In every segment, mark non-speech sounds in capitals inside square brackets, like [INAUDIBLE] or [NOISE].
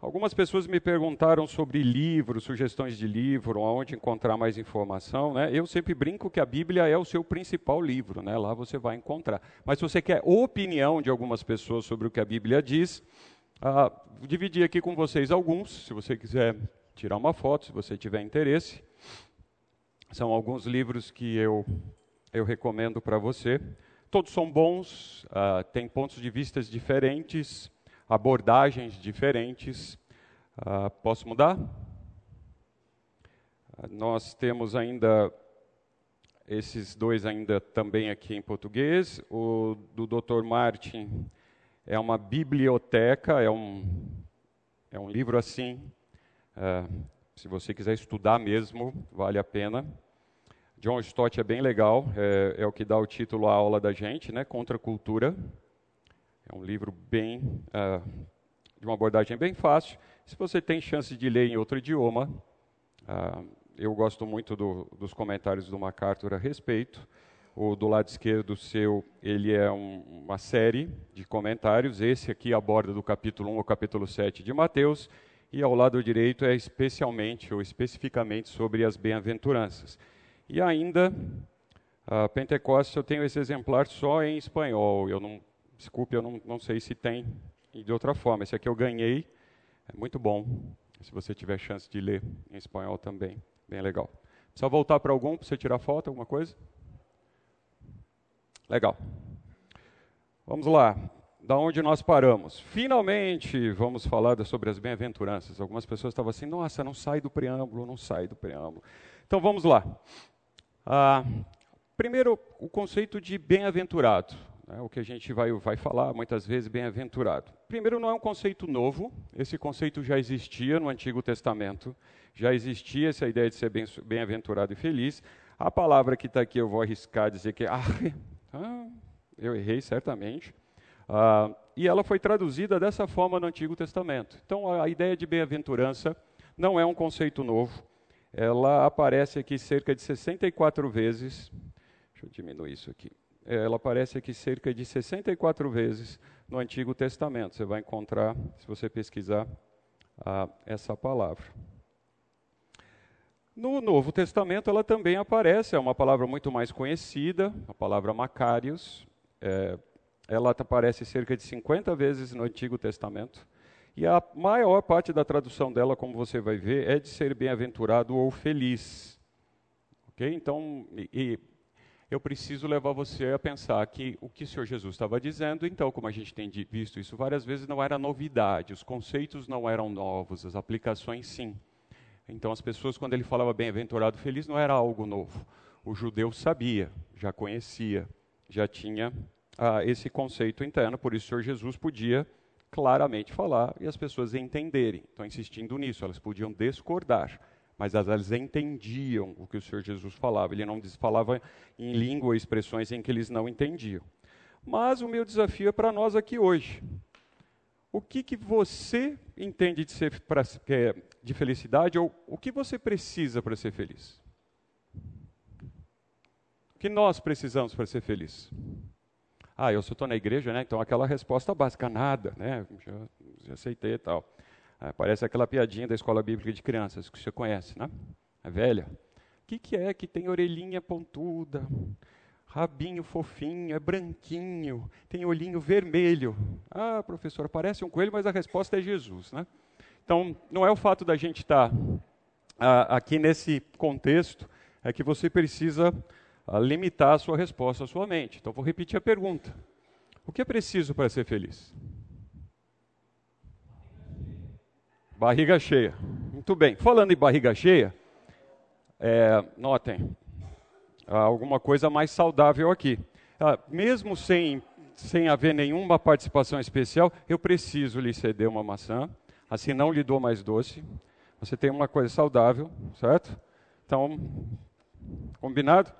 Algumas pessoas me perguntaram sobre livros, sugestões de livro, aonde encontrar mais informação. Né? Eu sempre brinco que a Bíblia é o seu principal livro, né? lá você vai encontrar. Mas se você quer opinião de algumas pessoas sobre o que a Bíblia diz, ah, dividi aqui com vocês alguns, se você quiser tirar uma foto, se você tiver interesse. São alguns livros que eu, eu recomendo para você. Todos são bons, ah, têm pontos de vista diferentes abordagens diferentes. Uh, posso mudar? Uh, nós temos ainda esses dois ainda também aqui em português. O do Dr. Martin é uma biblioteca, é um, é um livro assim. Uh, se você quiser estudar mesmo, vale a pena. John Stott é bem legal, é, é o que dá o título à aula da gente, né? Contra a cultura. É um livro bem uh, de uma abordagem bem fácil. Se você tem chance de ler em outro idioma, uh, eu gosto muito do, dos comentários do MacArthur a respeito. O do lado esquerdo seu, ele é um, uma série de comentários. Esse aqui aborda do capítulo 1 ao capítulo 7 de Mateus. E ao lado direito é especialmente ou especificamente sobre as bem-aventuranças. E ainda, a Pentecostes, eu tenho esse exemplar só em espanhol. Eu não Desculpe, eu não, não sei se tem de outra forma. Esse aqui eu ganhei, é muito bom. Se você tiver chance de ler em espanhol também, bem legal. Precisa voltar para algum para você tirar foto, alguma coisa? Legal. Vamos lá. Da onde nós paramos? Finalmente vamos falar sobre as bem-aventuranças. Algumas pessoas estavam assim: nossa, não sai do preâmbulo, não sai do preâmbulo. Então vamos lá. Ah, primeiro, o conceito de bem-aventurado né, o que a gente vai, vai falar muitas vezes, bem-aventurado. Primeiro, não é um conceito novo, esse conceito já existia no Antigo Testamento, já existia essa ideia de ser bem-aventurado e feliz. A palavra que está aqui eu vou arriscar dizer que ah, ah eu errei certamente. Ah, e ela foi traduzida dessa forma no Antigo Testamento. Então, a ideia de bem-aventurança não é um conceito novo. Ela aparece aqui cerca de 64 vezes. Deixa eu diminuir isso aqui. É, ela aparece aqui cerca de 64 vezes no Antigo Testamento. Você vai encontrar, se você pesquisar, essa palavra. No Novo Testamento ela também aparece, é uma palavra muito mais conhecida, a palavra Macários. É, ela aparece cerca de 50 vezes no Antigo Testamento. E a maior parte da tradução dela, como você vai ver, é de ser bem-aventurado ou feliz. Okay? Então, e, eu preciso levar você a pensar que o que o Senhor Jesus estava dizendo, então, como a gente tem visto isso várias vezes, não era novidade, os conceitos não eram novos, as aplicações sim. Então, as pessoas, quando ele falava bem-aventurado feliz, não era algo novo. O judeu sabia, já conhecia, já tinha ah, esse conceito interno, por isso o Senhor Jesus podia claramente falar e as pessoas entenderem. Então, insistindo nisso, elas podiam discordar mas elas entendiam o que o Senhor Jesus falava. Ele não falava em língua expressões em que eles não entendiam. Mas o meu desafio é para nós aqui hoje. O que, que você entende de, ser, pra, é, de felicidade ou o que você precisa para ser feliz? O que nós precisamos para ser feliz? Ah, eu só estou na igreja, né? Então aquela resposta básica, nada, né? Já, já aceitei e tal. É, parece aquela piadinha da escola bíblica de crianças que você conhece, né? É velha. O que, que é que tem orelhinha pontuda, rabinho fofinho, é branquinho, tem olhinho vermelho? Ah, professor, parece um coelho, mas a resposta é Jesus, né? Então, não é o fato da gente estar tá, ah, aqui nesse contexto, é que você precisa ah, limitar a sua resposta à sua mente. Então, vou repetir a pergunta. O que é preciso para ser feliz? Barriga cheia. Muito bem. Falando em barriga cheia, é, notem, alguma coisa mais saudável aqui. Ah, mesmo sem, sem haver nenhuma participação especial, eu preciso lhe ceder uma maçã, assim não lhe dou mais doce. Você tem uma coisa saudável, certo? Então, combinado?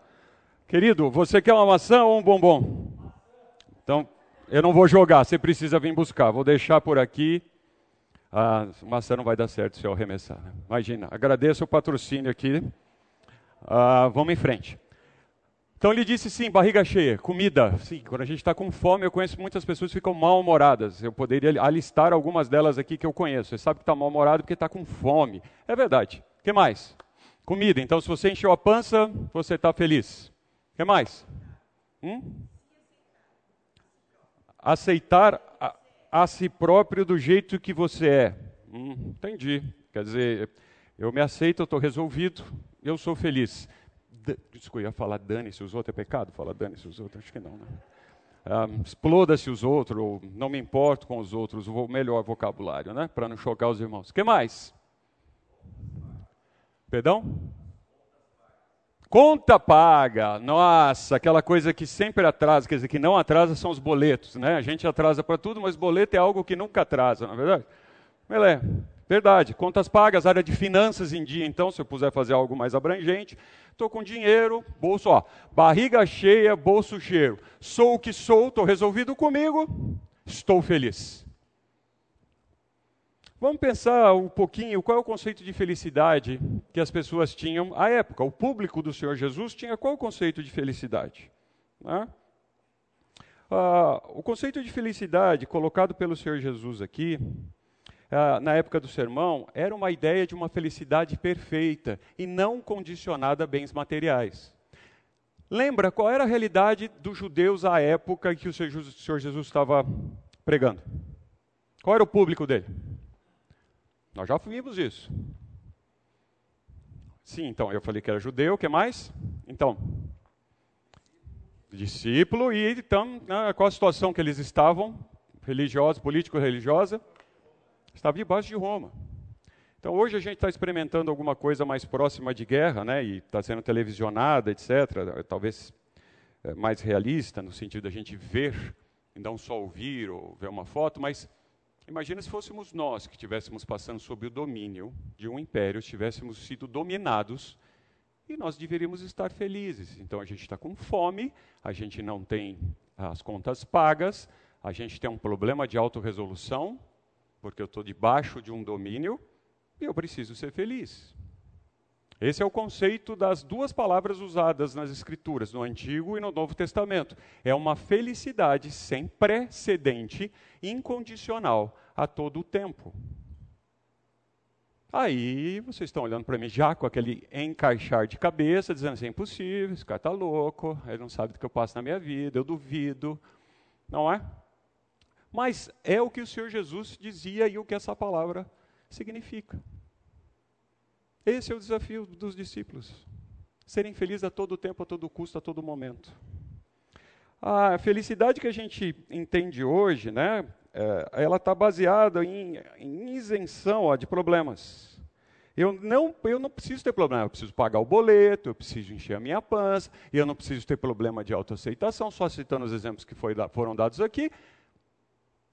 Querido, você quer uma maçã ou um bombom? Então, eu não vou jogar, você precisa vir buscar. Vou deixar por aqui a maçã não vai dar certo se eu arremessar. Né? Imagina, agradeço o patrocínio aqui. Ah, vamos em frente. Então ele disse sim, barriga cheia, comida. Sim, quando a gente está com fome, eu conheço muitas pessoas que ficam mal-humoradas. Eu poderia alistar algumas delas aqui que eu conheço. Você sabe que está mal-humorado porque está com fome. É verdade. O que mais? Comida. Então, se você encheu a pança, você está feliz. O que mais? Hum? Aceitar a, a, si próprio do jeito que você é. Hum, entendi. Quer dizer, eu me aceito, eu estou resolvido, eu sou feliz. Desculpa, eu ia falar dane-se os outros, é pecado? Falar dane-se os outros? Acho que não, né? Ah, exploda-se os outros, ou não me importo com os outros, o melhor vocabulário, né? Para não chocar os irmãos. O que mais? Perdão? Conta paga, nossa, aquela coisa que sempre atrasa, quer dizer, que não atrasa são os boletos, né? A gente atrasa para tudo, mas boleto é algo que nunca atrasa, não é verdade? Melé, verdade. Contas pagas, área de finanças em dia, então, se eu puder fazer algo mais abrangente. Estou com dinheiro, bolso, ó, barriga cheia, bolso cheio. Sou o que sou, estou resolvido comigo, estou feliz. Vamos pensar um pouquinho qual é o conceito de felicidade que as pessoas tinham à época. O público do Senhor Jesus tinha qual o conceito de felicidade? Né? Ah, o conceito de felicidade colocado pelo Senhor Jesus aqui, ah, na época do sermão, era uma ideia de uma felicidade perfeita e não condicionada a bens materiais. Lembra qual era a realidade dos judeus à época que o Senhor Jesus estava pregando? Qual era o público dele? Nós já vimos isso. Sim, então, eu falei que era judeu, o que mais? Então, discípulo, e então, né, qual a situação que eles estavam? Religiosa, político-religiosa? Estava debaixo de Roma. Então, hoje a gente está experimentando alguma coisa mais próxima de guerra, né, e está sendo televisionada, etc., talvez é, mais realista, no sentido da gente ver, e não só ouvir ou ver uma foto, mas Imagina se fôssemos nós que estivéssemos passando sob o domínio de um império, tivéssemos sido dominados e nós deveríamos estar felizes. Então a gente está com fome, a gente não tem as contas pagas, a gente tem um problema de autorresolução, porque eu estou debaixo de um domínio e eu preciso ser feliz. Esse é o conceito das duas palavras usadas nas Escrituras, no Antigo e no Novo Testamento. É uma felicidade sem precedente, incondicional, a todo o tempo. Aí vocês estão olhando para mim já com aquele encaixar de cabeça, dizendo assim: é impossível, esse cara está louco, ele não sabe do que eu passo na minha vida, eu duvido. Não é? Mas é o que o Senhor Jesus dizia e o que essa palavra significa. Esse é o desafio dos discípulos. Serem felizes a todo tempo, a todo custo, a todo momento. A felicidade que a gente entende hoje, né, é, ela está baseada em, em isenção ó, de problemas. Eu não, eu não preciso ter problema, eu preciso pagar o boleto, eu preciso encher a minha pança, e eu não preciso ter problema de autoaceitação, só citando os exemplos que foi, foram dados aqui,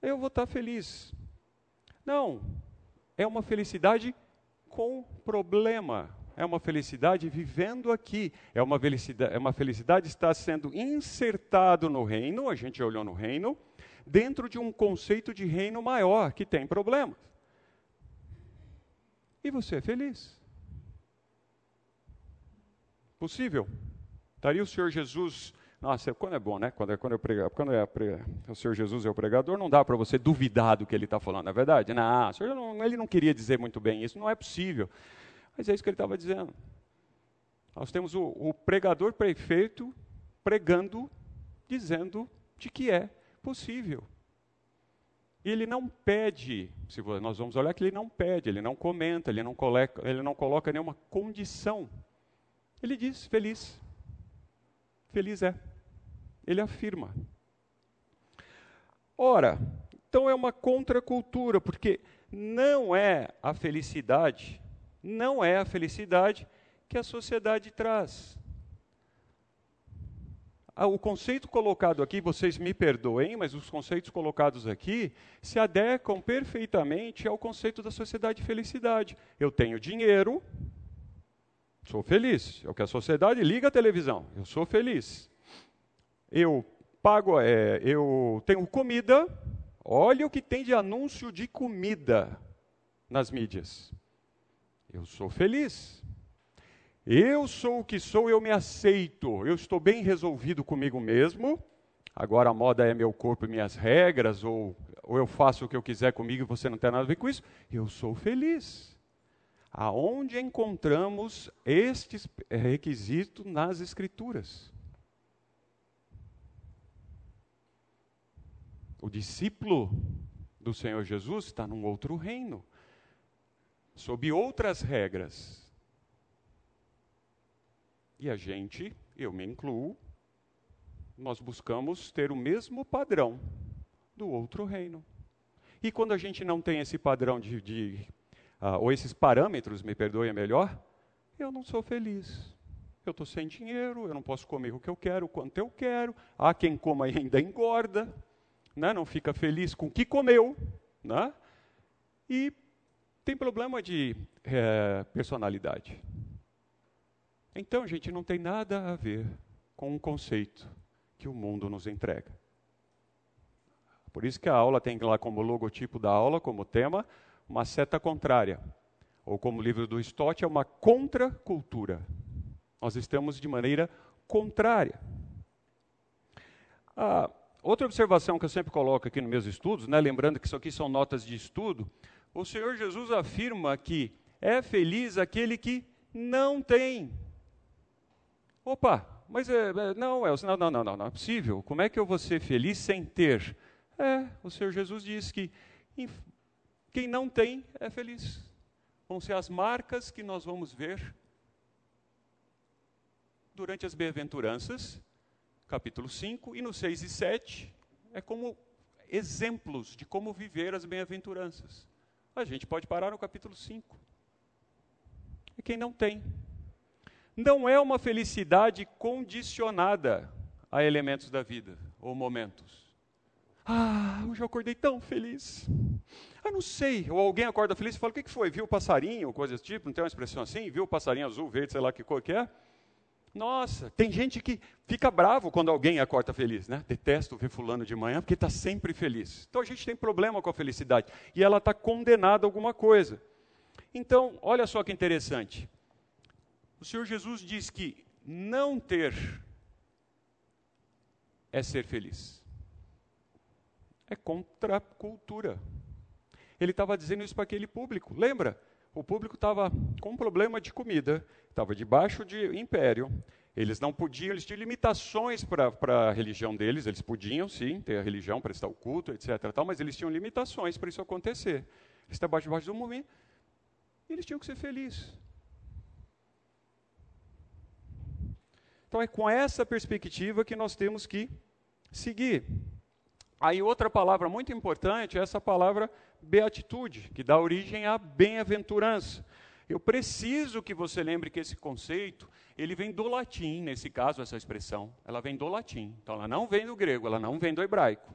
eu vou estar feliz. Não, é uma felicidade com problema. É uma felicidade vivendo aqui. É uma felicidade, é uma felicidade estar sendo insertado no reino, a gente olhou no reino, dentro de um conceito de reino maior que tem problemas. E você é feliz. Possível? Estaria o Senhor Jesus nossa, quando é bom, né? Quando, é, quando, eu prego, quando é, o Senhor Jesus é o pregador, não dá para você duvidar do que ele está falando, não é verdade? Não, não, ele não queria dizer muito bem isso, não é possível. Mas é isso que ele estava dizendo. Nós temos o, o pregador perfeito pregando, dizendo de que é possível. E ele não pede, se nós vamos olhar que ele não pede, ele não comenta, ele não, coloca, ele não coloca nenhuma condição. Ele diz, feliz. Feliz é. Ele afirma. Ora, então é uma contracultura, porque não é a felicidade, não é a felicidade que a sociedade traz. Ah, o conceito colocado aqui, vocês me perdoem, mas os conceitos colocados aqui se adequam perfeitamente ao conceito da sociedade de felicidade. Eu tenho dinheiro, sou feliz. É o que a sociedade liga a televisão, eu sou feliz. Eu pago, é, eu tenho comida, olha o que tem de anúncio de comida nas mídias. Eu sou feliz. Eu sou o que sou, eu me aceito, eu estou bem resolvido comigo mesmo. Agora a moda é meu corpo e minhas regras, ou, ou eu faço o que eu quiser comigo e você não tem nada a ver com isso. Eu sou feliz. Aonde encontramos estes requisitos nas Escrituras? O discípulo do Senhor Jesus está num outro reino, sob outras regras. E a gente, eu me incluo, nós buscamos ter o mesmo padrão do outro reino. E quando a gente não tem esse padrão de, de uh, ou esses parâmetros, me perdoe melhor, eu não sou feliz. Eu estou sem dinheiro, eu não posso comer o que eu quero, o quanto eu quero. Há quem coma e ainda engorda, né? não fica feliz com o que comeu. Né? E tem problema de é, personalidade. Então, gente, não tem nada a ver com o conceito que o mundo nos entrega. Por isso que a aula tem lá como logotipo da aula, como tema, uma seta contrária. Ou como o livro do Stott, é uma contracultura. Nós estamos de maneira contrária. Ah, outra observação que eu sempre coloco aqui nos meus estudos, né, lembrando que isso aqui são notas de estudo, o Senhor Jesus afirma que é feliz aquele que não tem Opa, mas é, é, não, é, não, não, não, não, não é possível. Como é que eu vou ser feliz sem ter? É, o Senhor Jesus diz que quem não tem é feliz. Vão ser as marcas que nós vamos ver durante as bem-aventuranças, capítulo 5, e no 6 e 7, é como exemplos de como viver as bem-aventuranças. A gente pode parar no capítulo 5. E quem não tem, não é uma felicidade condicionada a elementos da vida ou momentos. Ah, hoje eu acordei tão feliz. Ah, não sei. Ou alguém acorda feliz e fala: o que, que foi? Viu o passarinho? Coisa desse tipo? Não tem uma expressão assim? Viu o passarinho azul, verde, sei lá que cor que é? Nossa, tem gente que fica bravo quando alguém acorda feliz, né? Detesto ver fulano de manhã porque está sempre feliz. Então a gente tem problema com a felicidade e ela está condenada a alguma coisa. Então, olha só que interessante. O Senhor Jesus diz que não ter é ser feliz. É contra a cultura. Ele estava dizendo isso para aquele público. Lembra? O público estava com um problema de comida, estava debaixo de império. Eles não podiam, eles tinham limitações para a religião deles. Eles podiam, sim, ter a religião, prestar o culto, etc. Tal, mas eles tinham limitações para isso acontecer. Eles estavam debaixo do movimento. E eles tinham que ser felizes. Então é com essa perspectiva que nós temos que seguir. Aí outra palavra muito importante é essa palavra beatitude, que dá origem à bem-aventurança. Eu preciso que você lembre que esse conceito, ele vem do latim, nesse caso essa expressão, ela vem do latim. Então ela não vem do grego, ela não vem do hebraico.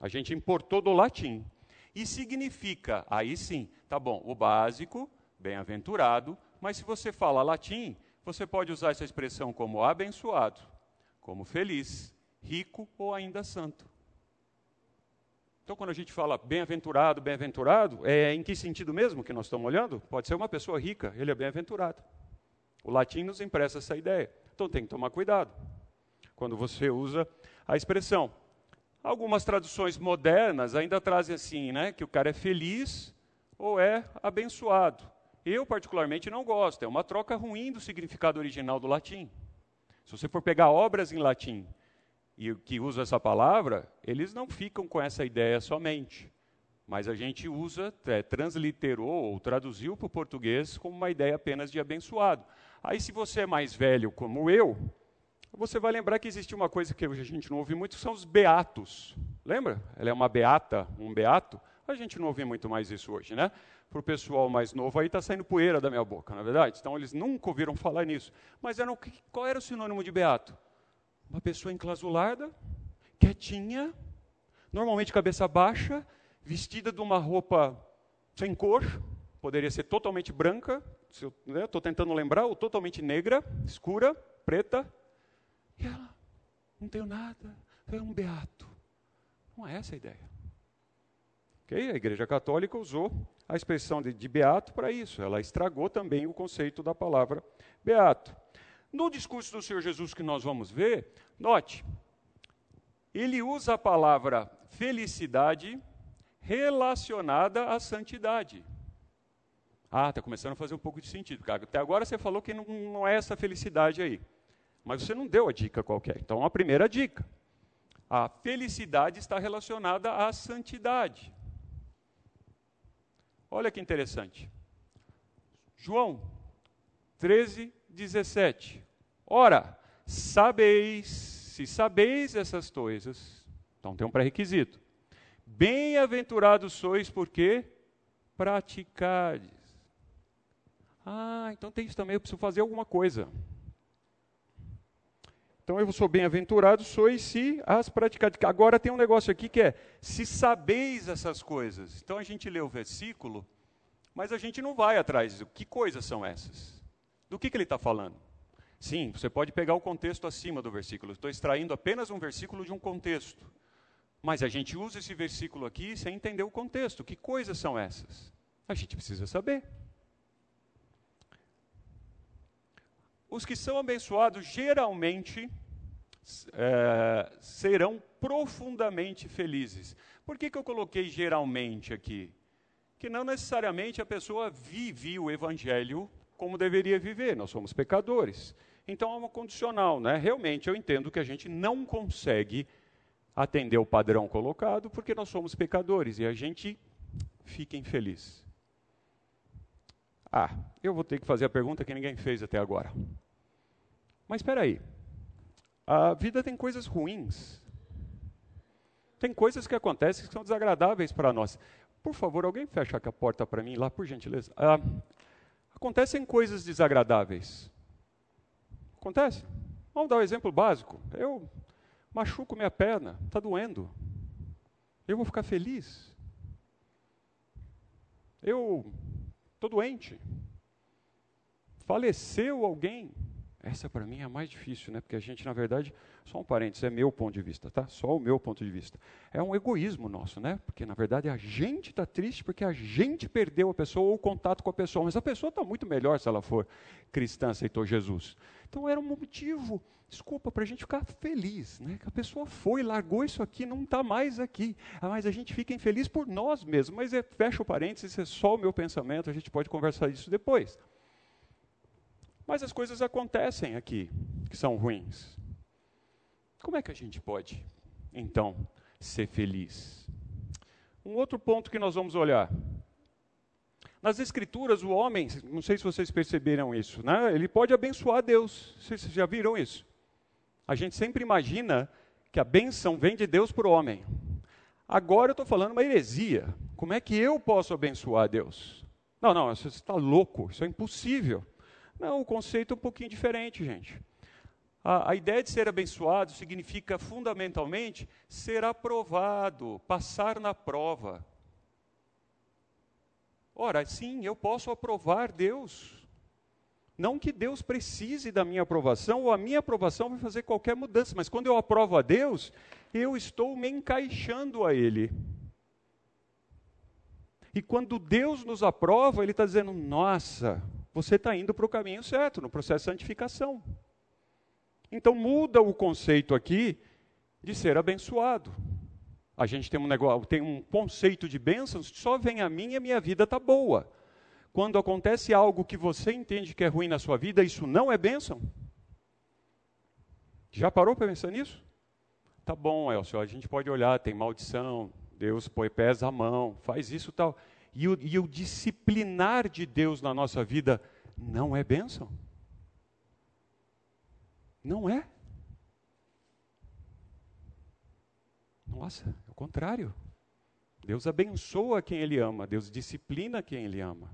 A gente importou do latim. E significa, aí sim, tá bom, o básico, bem-aventurado, mas se você fala latim, você pode usar essa expressão como abençoado, como feliz, rico ou ainda santo. Então, quando a gente fala bem-aventurado, bem-aventurado, é em que sentido mesmo que nós estamos olhando? Pode ser uma pessoa rica, ele é bem-aventurado. O latim nos empresta essa ideia. Então, tem que tomar cuidado quando você usa a expressão. Algumas traduções modernas ainda trazem assim, né, que o cara é feliz ou é abençoado. Eu, particularmente, não gosto. É uma troca ruim do significado original do latim. Se você for pegar obras em latim e que usam essa palavra, eles não ficam com essa ideia somente. Mas a gente usa, é, transliterou ou traduziu para o português como uma ideia apenas de abençoado. Aí, se você é mais velho como eu, você vai lembrar que existe uma coisa que a gente não ouve muito, são os beatos. Lembra? Ela é uma beata, um beato. A gente não ouve muito mais isso hoje, né? para o pessoal mais novo, aí está saindo poeira da minha boca, na é verdade? Então eles nunca ouviram falar nisso. Mas era, qual era o sinônimo de beato? Uma pessoa enclasulada, quietinha, normalmente cabeça baixa, vestida de uma roupa sem cor, poderia ser totalmente branca, estou né, tentando lembrar, ou totalmente negra, escura, preta. E ela, não tenho nada, é um beato. Não é essa a ideia. Okay? A Igreja Católica usou a expressão de, de beato para isso. Ela estragou também o conceito da palavra beato. No discurso do Senhor Jesus que nós vamos ver, note, ele usa a palavra felicidade relacionada à santidade. Ah, está começando a fazer um pouco de sentido. Até agora você falou que não, não é essa felicidade aí. Mas você não deu a dica qualquer. Então, a primeira dica. A felicidade está relacionada à santidade. Olha que interessante. João 13, 17. Ora, sabeis, se sabeis essas coisas, então tem um pré-requisito. Bem-aventurados sois porque praticades. Ah, então tem isso também, eu preciso fazer alguma coisa. Então eu sou bem-aventurado, sois se as praticares. Agora tem um negócio aqui que é, se sabeis essas coisas. Então a gente lê o versículo, mas a gente não vai atrás. Que coisas são essas? Do que, que ele está falando? Sim, você pode pegar o contexto acima do versículo. Estou extraindo apenas um versículo de um contexto. Mas a gente usa esse versículo aqui sem entender o contexto. Que coisas são essas? A gente precisa saber. Os que são abençoados geralmente é, serão profundamente felizes. Por que, que eu coloquei geralmente aqui? Que não necessariamente a pessoa vive o evangelho como deveria viver, nós somos pecadores. Então é uma condicional, né? Realmente eu entendo que a gente não consegue atender o padrão colocado porque nós somos pecadores e a gente fica infeliz. Ah, eu vou ter que fazer a pergunta que ninguém fez até agora. Mas espera aí. A vida tem coisas ruins. Tem coisas que acontecem que são desagradáveis para nós. Por favor, alguém fecha a porta para mim lá, por gentileza. Ah, acontecem coisas desagradáveis. Acontece? Vamos dar um exemplo básico. Eu machuco minha perna, está doendo. Eu vou ficar feliz. Eu estou doente. Faleceu alguém. Essa para mim é a mais difícil, né? Porque a gente, na verdade, só um parênteses, é meu ponto de vista, tá? Só o meu ponto de vista. É um egoísmo nosso, né? Porque na verdade a gente está triste porque a gente perdeu a pessoa ou o contato com a pessoa, mas a pessoa está muito melhor se ela for cristã, aceitou Jesus. Então era um motivo, desculpa, para a gente ficar feliz, né? Que a pessoa foi, largou isso aqui, não está mais aqui. Ah, mas a gente fica infeliz por nós mesmos. Mas é, fecha o parênteses, é só o meu pensamento, a gente pode conversar isso depois. Mas as coisas acontecem aqui que são ruins. Como é que a gente pode, então, ser feliz? Um outro ponto que nós vamos olhar. Nas Escrituras, o homem, não sei se vocês perceberam isso, né? ele pode abençoar Deus. Vocês já viram isso? A gente sempre imagina que a benção vem de Deus para o homem. Agora eu estou falando uma heresia. Como é que eu posso abençoar Deus? Não, não, você está louco, isso é impossível. Não, o conceito é um pouquinho diferente, gente. A, a, ideia de ser abençoado significa fundamentalmente ser aprovado, passar na prova. Ora, sim, eu posso aprovar Deus. Não que Deus precise da minha aprovação, ou a minha aprovação vai fazer qualquer mudança, mas quando eu aprovo a Deus, eu estou me encaixando a Ele. E quando Deus nos aprova, Ele está dizendo: nossa, você está indo para o caminho certo, no processo de santificação. Então muda o conceito aqui de ser abençoado. A gente tem um negócio, tem um conceito de bênçãos, só vem a mim e a minha vida está boa. Quando acontece algo que você entende que é ruim na sua vida, isso não é bênção? Já parou para pensar nisso? Tá bom, Elcio, a gente pode olhar, tem maldição, Deus põe pés à mão, faz isso tal. E o, e o disciplinar de Deus na nossa vida não é bênção? Não é? Nossa, é o contrário. Deus abençoa quem Ele ama, Deus disciplina quem Ele ama.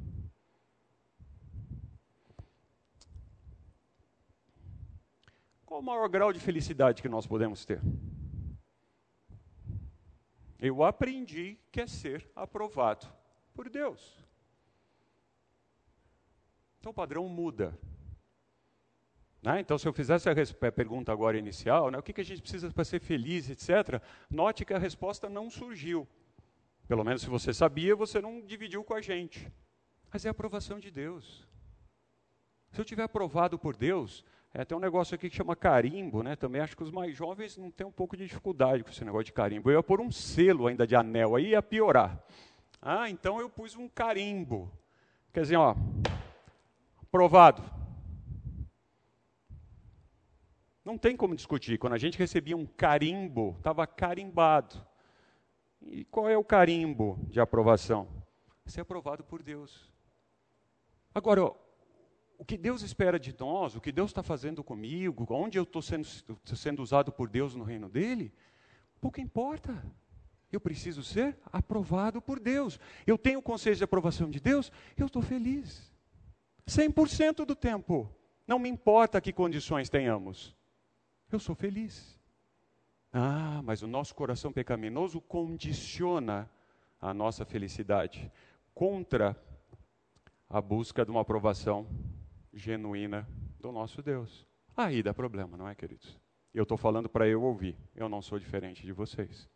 Qual o maior grau de felicidade que nós podemos ter? Eu aprendi que é ser aprovado por Deus. Então o padrão muda. Né? Então, se eu fizesse a, pergunta agora inicial, né, o que, que a gente precisa para ser feliz, etc., note que a resposta não surgiu. Pelo menos se você sabia, você não dividiu com a gente. Mas é a aprovação de Deus. Se eu tiver aprovado por Deus, é, tem um negócio aqui que chama carimbo, né? Também acho que os mais jovens não têm um pouco de dificuldade com esse negócio de carimbo. Eu ia pôr um selo ainda de anel, aí ia piorar. Ah, então eu pus um carimbo. Quer dizer, ó, aprovado. Não tem como discutir. Quando a gente recebia um carimbo, estava carimbado. E qual é o carimbo de aprovação? Ser aprovado por Deus. Agora, o que Deus espera de nós, o que Deus está fazendo comigo, onde eu estou sendo, sendo usado por Deus no reino dele, pouco importa. Eu preciso ser aprovado por Deus. Eu tenho o conselho de aprovação de Deus, eu estou feliz. 100% do tempo. Não me importa que condições tenhamos. Eu sou feliz. Ah, mas o nosso coração pecaminoso condiciona a nossa felicidade contra a busca de uma aprovação genuína do nosso Deus. Aí dá problema, não é, queridos? Eu estou falando para eu ouvir, eu não sou diferente de vocês.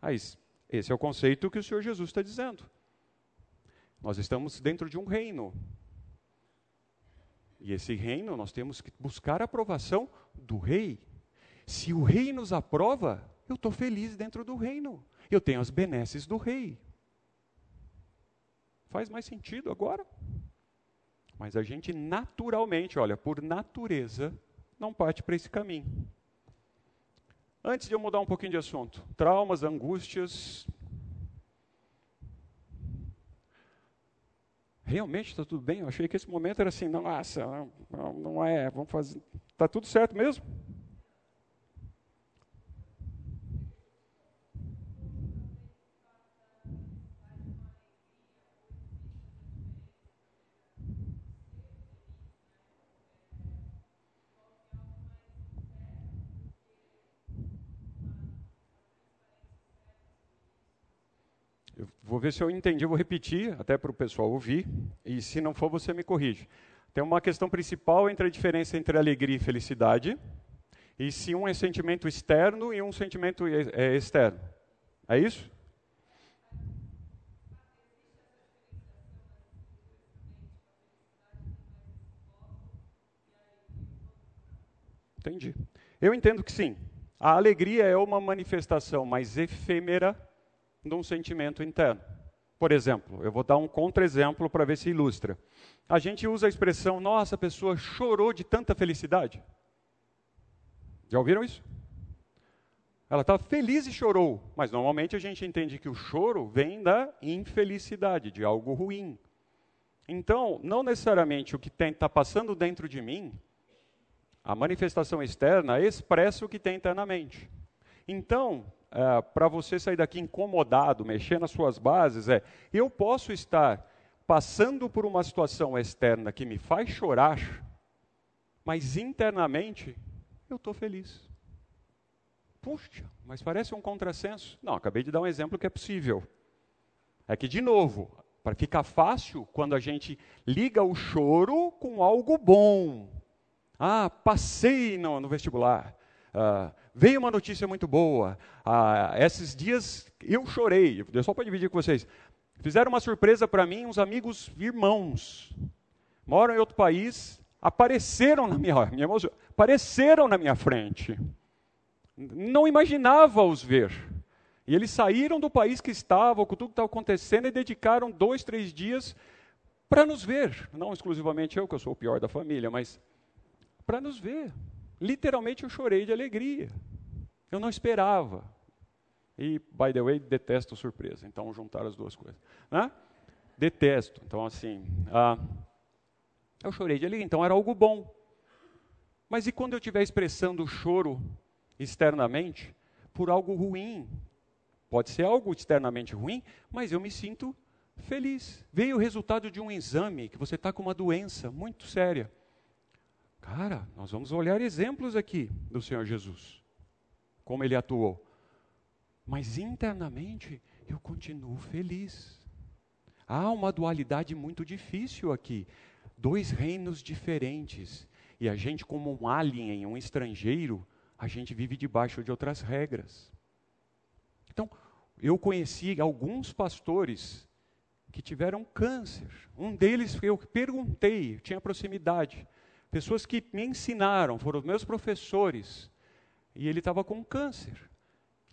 Mas esse é o conceito que o Senhor Jesus está dizendo. Nós estamos dentro de um reino. E esse reino nós temos que buscar a aprovação do rei. Se o rei nos aprova, eu estou feliz dentro do reino. Eu tenho as benesses do rei. Faz mais sentido agora? Mas a gente naturalmente, olha, por natureza, não parte para esse caminho. Antes de eu mudar um pouquinho de assunto, traumas, angústias. Realmente está tudo bem? Eu achei que esse momento era assim, nossa, não, não é, vamos fazer. Está tudo certo mesmo? Eu vou ver se eu entendi, vou repetir até para o pessoal ouvir, e se não for, você me corrige. Tem uma questão principal entre a diferença entre alegria e felicidade, e se um é sentimento externo e um sentimento é externo. É isso? Entendi. Eu entendo que sim. A alegria é uma manifestação mais efêmera de um sentimento interno. Por exemplo, eu vou dar um contra-exemplo para ver se ilustra. A gente usa a expressão, nossa, a pessoa chorou de tanta felicidade. Já ouviram isso? Ela estava feliz e chorou, mas normalmente a gente entende que o choro vem da infelicidade, de algo ruim. Então, não necessariamente o que está passando dentro de mim, a manifestação externa expressa o que tem internamente. Então, é, para você sair daqui incomodado, mexer nas suas bases, é: eu posso estar passando por uma situação externa que me faz chorar, mas internamente eu estou feliz. Puxa, mas parece um contrassenso. Não, acabei de dar um exemplo que é possível. É que, de novo, para ficar fácil, quando a gente liga o choro com algo bom. Ah, passei no, no vestibular. Ah, veio uma notícia muito boa. Ah, esses dias eu chorei, só para dividir com vocês. Fizeram uma surpresa para mim, uns amigos irmãos. Moram em outro país, apareceram na minha, [LAUGHS] minha apareceram na minha frente. Não imaginava os ver. E eles saíram do país que estavam, com tudo que estava acontecendo, e dedicaram dois, três dias para nos ver. Não exclusivamente eu, que eu sou o pior da família, mas para nos ver. Literalmente eu chorei de alegria. Eu não esperava. E, by the way, detesto surpresa. Então, juntar as duas coisas. Né? Detesto. Então, assim, ah, eu chorei de alegria. Então, era algo bom. Mas e quando eu estiver expressando o choro externamente por algo ruim? Pode ser algo externamente ruim, mas eu me sinto feliz. Veio o resultado de um exame que você está com uma doença muito séria. Cara, nós vamos olhar exemplos aqui do Senhor Jesus, como ele atuou. Mas internamente eu continuo feliz. Há uma dualidade muito difícil aqui. Dois reinos diferentes. E a gente, como um alien, um estrangeiro, a gente vive debaixo de outras regras. Então, eu conheci alguns pastores que tiveram câncer. Um deles eu perguntei, tinha proximidade. Pessoas que me ensinaram, foram meus professores. E ele estava com câncer.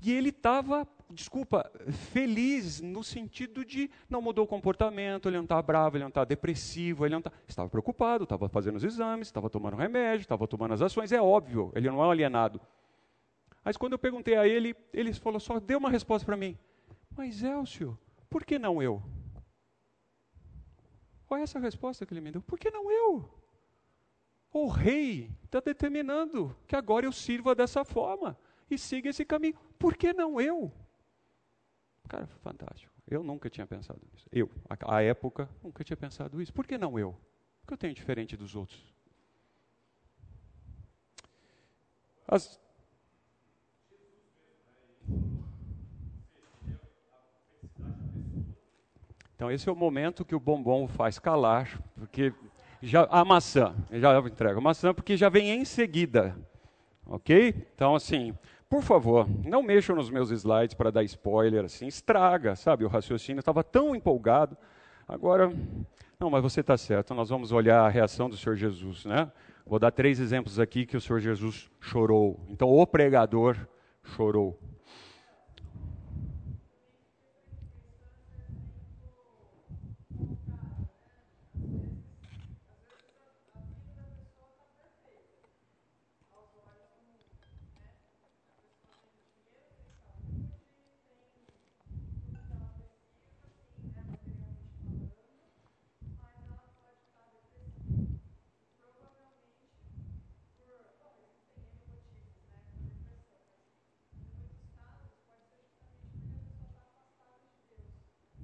E ele estava, desculpa, feliz no sentido de não mudou o comportamento, ele não estava bravo, ele não estava depressivo, ele não estava, estava preocupado, estava fazendo os exames, estava tomando remédio, estava tomando as ações, é óbvio, ele não é um alienado. Mas quando eu perguntei a ele, ele falou só, deu uma resposta para mim. Mas Elcio, por que não eu? Qual é essa resposta que ele me deu? Por que não eu? O rei está determinando que agora eu sirva dessa forma e siga esse caminho. Por que não eu? Cara, fantástico. Eu nunca tinha pensado nisso. Eu, à época, nunca tinha pensado isso. Por que não eu? O que eu tenho diferente dos outros? As... Então, esse é o momento que o bombom faz calar, porque já, a maçã, já entrego a maçã, porque já vem em seguida. Ok? Então, assim, por favor, não mexam nos meus slides para dar spoiler, assim, estraga, sabe? O raciocínio estava tão empolgado. Agora, não, mas você está certo, nós vamos olhar a reação do Senhor Jesus, né? Vou dar três exemplos aqui que o Senhor Jesus chorou. Então, o pregador chorou.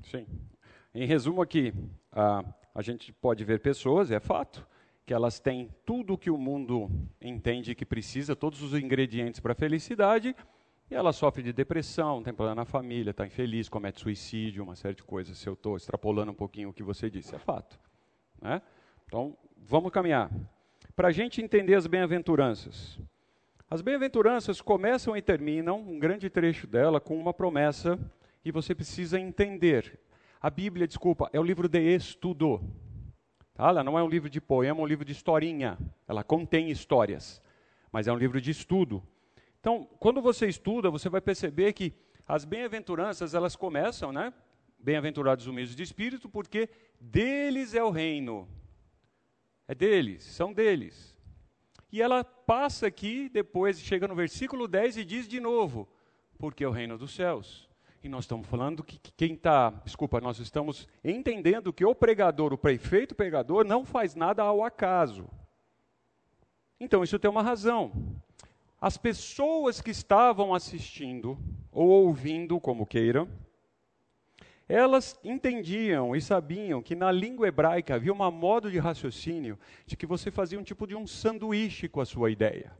Sim. Em resumo aqui, a, a gente pode ver pessoas, é fato, que elas têm tudo o que o mundo entende que precisa, todos os ingredientes para a felicidade, e ela sofre de depressão, tem problema na família, está infeliz, comete suicídio, uma série de coisas. Se eu estou extrapolando um pouquinho o que você disse, é fato. Né? Então, vamos caminhar. Para a gente entender as bem-aventuranças. As bem-aventuranças começam e terminam, um grande trecho dela, com uma promessa e você precisa entender. A Bíblia, desculpa, é um livro de estudo. Tá? Ela não é um livro de poema, é um livro de historinha. Ela contém histórias, mas é um livro de estudo. Então, quando você estuda, você vai perceber que as bem-aventuranças, elas começam, né? Bem-aventurados os humildes de espírito, porque deles é o reino. É deles, são deles. E ela passa aqui, depois chega no versículo 10 e diz de novo: porque é o reino dos céus. E nós estamos falando que, quem está, desculpa, nós estamos entendendo que o pregador, o prefeito pregador, não faz nada ao acaso. Então isso tem uma razão. As pessoas que estavam assistindo, ou ouvindo, como queiram, elas entendiam e sabiam que na língua hebraica havia uma modo de raciocínio de que você fazia um tipo de um sanduíche com a sua ideia.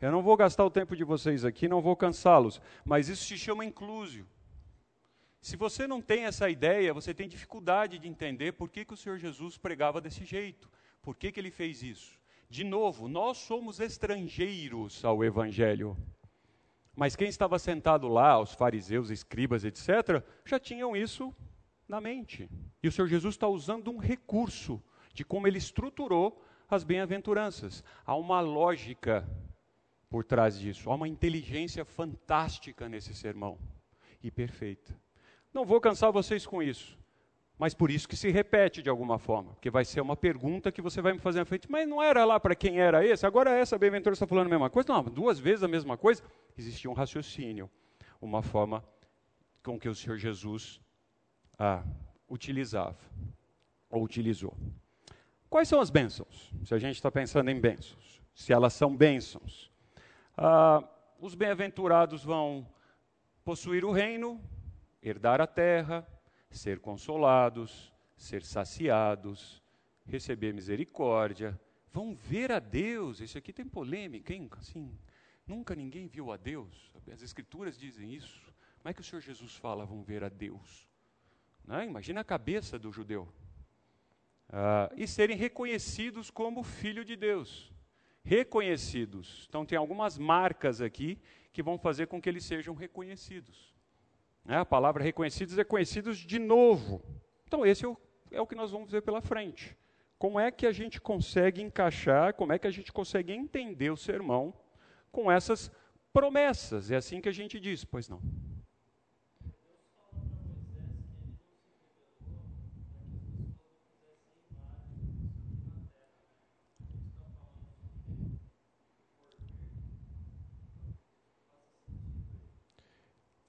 Eu não vou gastar o tempo de vocês aqui, não vou cansá-los, mas isso se chama inclusio. Se você não tem essa ideia, você tem dificuldade de entender por que, que o Senhor Jesus pregava desse jeito, por que, que ele fez isso. De novo, nós somos estrangeiros ao Evangelho. Mas quem estava sentado lá, os fariseus, escribas, etc., já tinham isso na mente. E o Senhor Jesus está usando um recurso de como ele estruturou as bem-aventuranças. Há uma lógica por trás disso, há uma inteligência fantástica nesse sermão e perfeita. Não vou cansar vocês com isso. Mas por isso que se repete de alguma forma, porque vai ser uma pergunta que você vai me fazer na frente, mas não era lá para quem era esse, agora essa bem-aventura está falando a mesma coisa? Não, duas vezes a mesma coisa. Existia um raciocínio, uma forma com que o Senhor Jesus ah, utilizava, ou utilizou. Quais são as bênçãos? Se a gente está pensando em bênçãos, se elas são bênçãos. Ah, os bem-aventurados vão possuir o reino, herdar a terra, ser consolados, ser saciados, receber misericórdia, vão ver a Deus. Isso aqui tem polêmica, hein? Assim, nunca ninguém viu a Deus. As Escrituras dizem isso. Como é que o Senhor Jesus fala, vão ver a Deus? Né? Imagina a cabeça do judeu. Ah, e serem reconhecidos como filho de Deus. Reconhecidos. Então, tem algumas marcas aqui que vão fazer com que eles sejam reconhecidos. Né? A palavra reconhecidos é conhecidos de novo. Então, esse é o, é o que nós vamos ver pela frente. Como é que a gente consegue encaixar, como é que a gente consegue entender o sermão com essas promessas? É assim que a gente diz, pois não.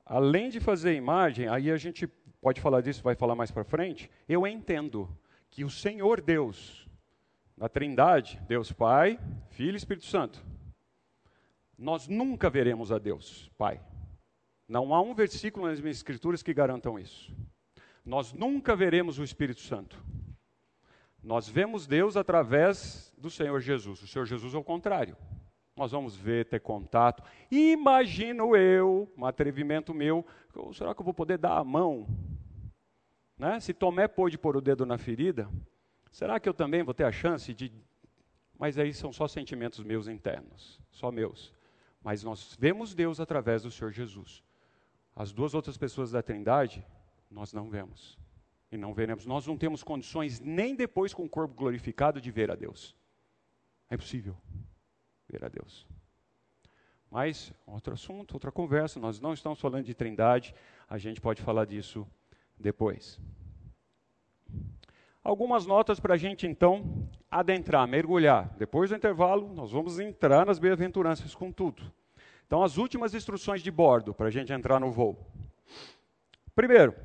Além de fazer imagem, aí a gente pode falar disso, vai falar mais para frente. Eu entendo que o Senhor Deus, na Trindade, Deus Pai, Filho e Espírito Santo, nós nunca veremos a Deus Pai. Não há um versículo nas minhas escrituras que garantam isso. Nós nunca veremos o Espírito Santo. Nós vemos Deus através do Senhor Jesus. O Senhor Jesus é o contrário nós vamos ver, ter contato. Imagino eu, um atrevimento meu, será que eu vou poder dar a mão? Né? Se Tomé pôde pôr o dedo na ferida, será que eu também vou ter a chance de. Mas aí são só sentimentos meus internos, só meus. Mas nós vemos Deus através do Senhor Jesus. As duas outras pessoas da Trindade, nós não vemos. E não veremos. Nós não temos condições, nem depois com o corpo glorificado, de ver a Deus. É impossível ver a Deus. Mas, outro assunto, outra conversa, nós não estamos falando de trindade, a gente pode falar disso depois. Algumas notas para a gente então adentrar, mergulhar. Depois do intervalo, nós vamos entrar nas bem-aventuranças com tudo. Então, as últimas instruções de bordo para a gente entrar no voo. Primeiro,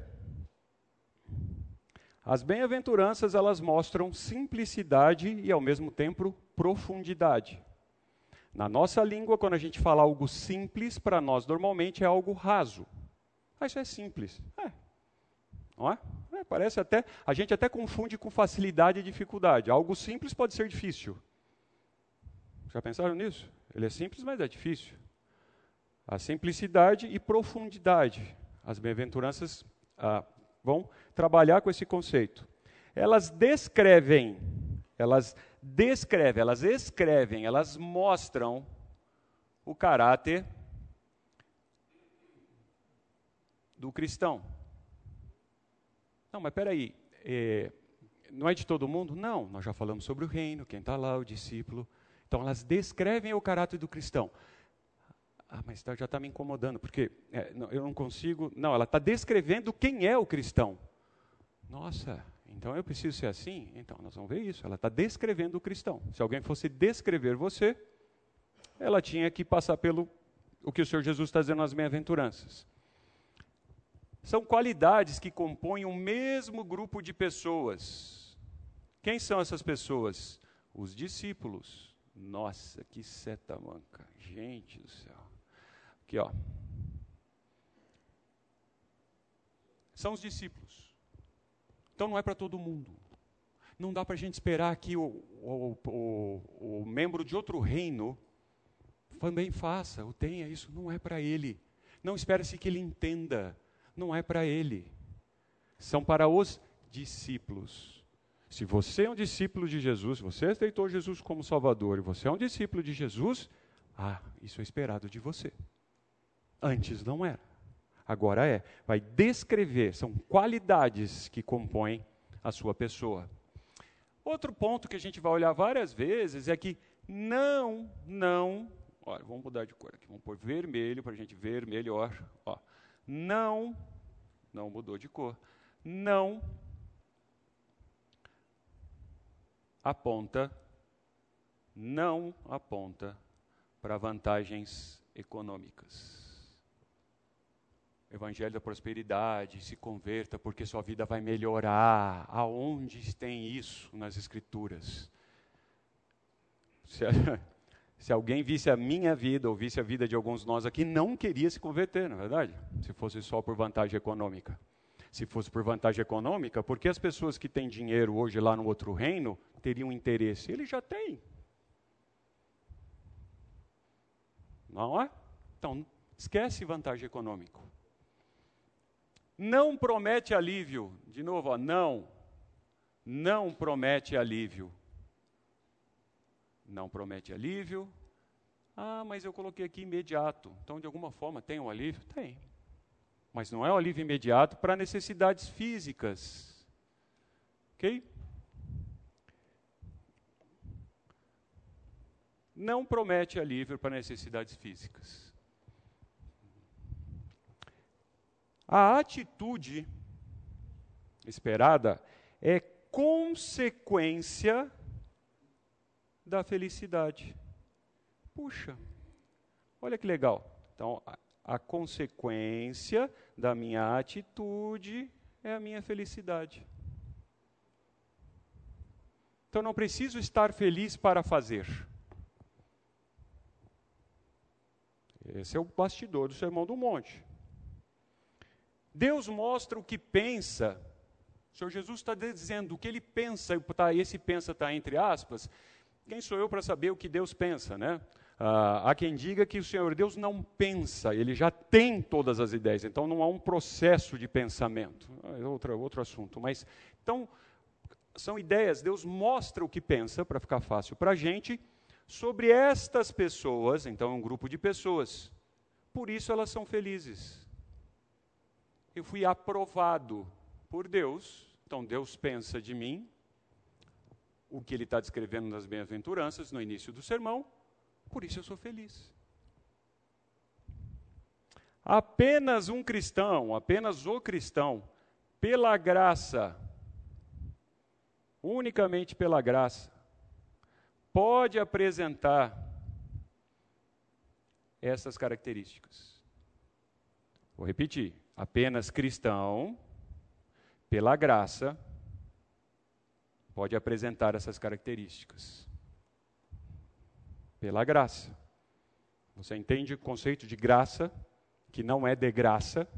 as bem-aventuranças elas mostram simplicidade e ao mesmo tempo profundidade. Na nossa língua, quando a gente fala algo simples, para nós normalmente é algo raso. Ah, isso é simples. É. Não é? é? Parece até. A gente até confunde com facilidade e dificuldade. Algo simples pode ser difícil. Já pensaram nisso? Ele é simples, mas é difícil. A simplicidade e profundidade. As bem-aventuranças ah, vão trabalhar com esse conceito. Elas descrevem, elas descrevem, elas escrevem, elas mostram o caráter do cristão. Não, mas peraí, é, não é de todo mundo? Não, nós já falamos sobre o reino, quem está lá, o discípulo. Então elas descrevem o caráter do cristão. Ah, mas tá, já está me incomodando, porque é, não, eu não consigo. Não, ela está descrevendo quem é o cristão. Nossa, então eu preciso ser assim? Então nós vamos ver isso. Ela está descrevendo o cristão. Se alguém fosse descrever você, ela tinha que passar pelo o que o Senhor Jesus está dizendo nas bem-aventuranças. São qualidades que compõem o mesmo grupo de pessoas. Quem são essas pessoas? Os discípulos. Nossa, que seta manca. Gente do céu. Aqui, ó. São os discípulos. Então não é para todo mundo. Não dá para a gente esperar que o, o, o, o, membro de outro reino também faça ou tenha isso. Não é para ele. Não espere-se que ele entenda. Não é para ele. São para os discípulos. Se você é um discípulo de Jesus, você aceitou Jesus como Salvador e você é um discípulo de Jesus, ah, isso é esperado de você. Antes não era agora é. Vai descrever, são qualidades que compõem a sua pessoa. Outro ponto que a gente vai olhar várias vezes é que não, não, olha, vamos mudar de cor aqui, vamos pôr vermelho para a gente ver melhor. Ó, não, não mudou de cor, não aponta, não aponta para vantagens econômicas. Evangelho da prosperidade, se converta porque sua vida vai melhorar. Aonde tem isso nas Escrituras? Se, [LAUGHS] se, alguém visse a minha vida ou visse a vida de alguns de nós aqui, não queria se converter, não é verdade? Se fosse só por vantagem econômica. Se fosse por vantagem econômica, por que as pessoas que têm dinheiro hoje lá no outro reino teriam interesse? Ele já tem. Não é? Então, esquece vantagem econômica. Não promete alívio. De novo, ó, não. Não promete alívio. Não promete alívio. Ah, mas eu coloquei aqui imediato. Então, de alguma forma, tem um alívio? Tem. mas não é o alívio imediato para necessidades físicas. Ok? Não promete alívio para necessidades físicas. A atitude esperada é consequência da felicidade. Puxa, olha que legal. Então, a, a consequência da minha atitude é a minha felicidade. Então, não preciso estar feliz para fazer. Esse é o bastidor do Sermão do Monte. Deus mostra o que pensa. O Senhor Jesus está dizendo o que ele pensa, tá, esse pensa está entre aspas. Quem sou eu para saber o que Deus pensa, né? Ah, há quem diga que o Senhor Deus não pensa, ele já tem todas as ideias, então não há um processo de pensamento. É outro, outro assunto. Mas, então, são ideias, Deus mostra o que pensa, para ficar fácil para a gente, sobre estas pessoas, então é um grupo de pessoas. Por isso elas são felizes eu fui aprovado por Deus, então Deus pensa de mim, o que ele está descrevendo nas bem-aventuranças no início do sermão, por isso eu sou feliz. Apenas um cristão, apenas o cristão, pela graça, unicamente pela graça, pode apresentar essas características. Vou repetir apenas cristão, pela graça, pode apresentar essas características. Pela graça. Você entende o conceito de graça, que não é de graça,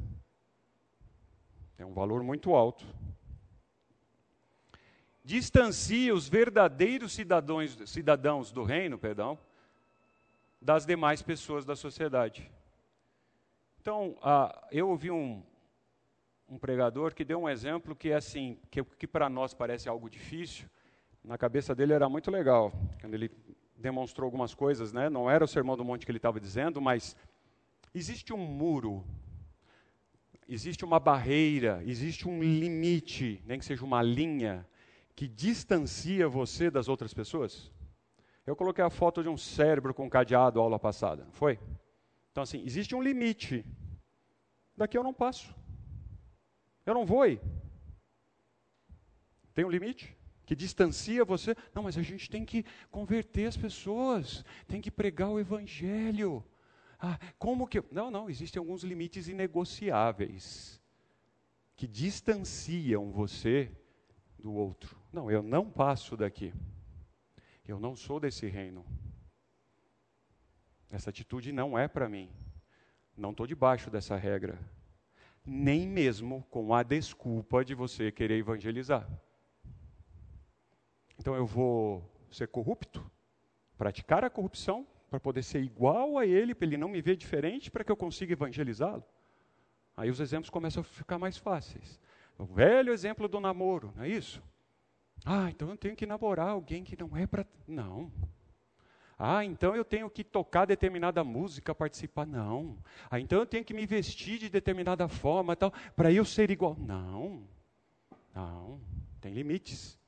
é um valor muito alto. Distancia os verdadeiros cidadãos, cidadãos do reino, perdão, das demais pessoas da sociedade. Então, ah, eu ouvi um, um pregador que deu um exemplo que é assim, que, que para nós parece algo difícil, na cabeça dele era muito legal, quando ele demonstrou algumas coisas, né? Não era o sermão do monte que ele estava dizendo, mas existe um muro, existe uma barreira, existe um limite, nem que seja uma linha que distancia você das outras pessoas. Eu coloquei a foto de um cérebro com cadeado aula passada, não foi? Então, assim, existe um limite. Daqui eu não passo. Eu não vou ir. Tem um limite que distancia você. Não, mas a gente tem que converter as pessoas, tem que pregar o evangelho. Ah, como que. Não, não, existem alguns limites inegociáveis que distanciam você do outro. Não, eu não passo daqui. Eu não sou desse reino. Essa atitude não é para mim. Não estou debaixo dessa regra. Nem mesmo com a desculpa de você querer evangelizar. Então eu vou ser corrupto, praticar a corrupção, para poder ser igual a ele, para ele não me ver diferente, para que eu consiga evangelizá-lo. Aí os exemplos começam a ficar mais fáceis. O velho exemplo do namoro, não é isso? Ah, então eu tenho que namorar alguém que não é para. Não. Ah, então eu tenho que tocar determinada música, participar. Não. Ah, então eu tenho que me vestir de determinada forma, tal, para eu ser igual. Não. Não. Tem limites.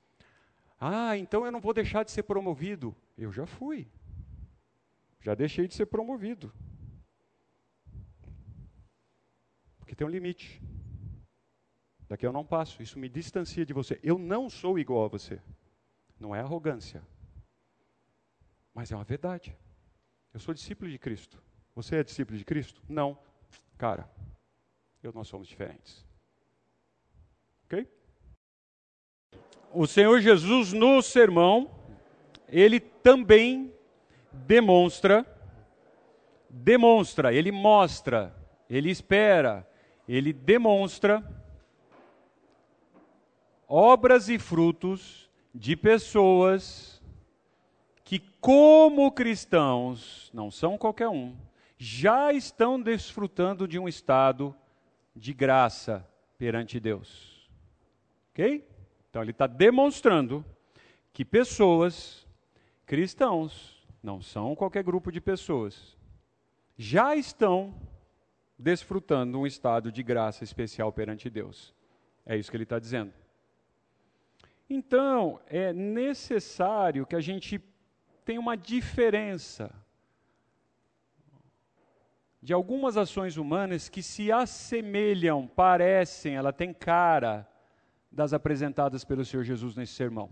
Ah, então eu não vou deixar de ser promovido. Eu já fui. Já deixei de ser promovido. Porque tem um limite. Daqui eu não passo. Isso me distancia de você. Eu não sou igual a você. Não é arrogância. Mas é uma verdade. Eu sou discípulo de Cristo. Você é discípulo de Cristo? Não. Cara, eu nós somos diferentes. Ok? O Senhor Jesus, no sermão, ele também demonstra, demonstra, ele mostra, ele espera, ele demonstra obras e frutos de pessoas que, como cristãos, não são qualquer um, já estão desfrutando de um estado de graça perante Deus. Ok? Então ele está demonstrando que pessoas, cristãos, não são qualquer grupo de pessoas, já estão desfrutando um estado de graça especial perante Deus. É isso que ele está dizendo. Então, é necessário que a gente tenha uma diferença de algumas ações humanas que se assemelham, parecem, ela tem cara das apresentadas pelo Senhor Jesus nesse sermão.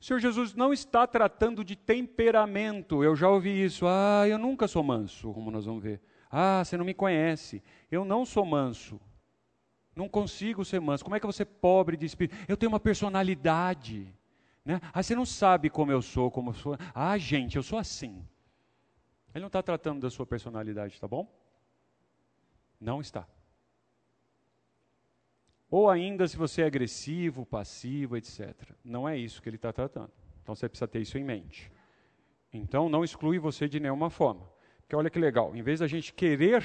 O Senhor Jesus não está tratando de temperamento. Eu já ouvi isso. Ah, eu nunca sou manso, como nós vamos ver. Ah, você não me conhece. Eu não sou manso. Não consigo ser manso. Como é que você pobre de espírito? Eu tenho uma personalidade. Né? Ah, você não sabe como eu sou, como eu sou. Ah, gente, eu sou assim. Ele não está tratando da sua personalidade, tá bom? Não está. Ou ainda se você é agressivo, passivo, etc. Não é isso que ele está tratando. Então você precisa ter isso em mente. Então não exclui você de nenhuma forma. Porque olha que legal, em vez da gente querer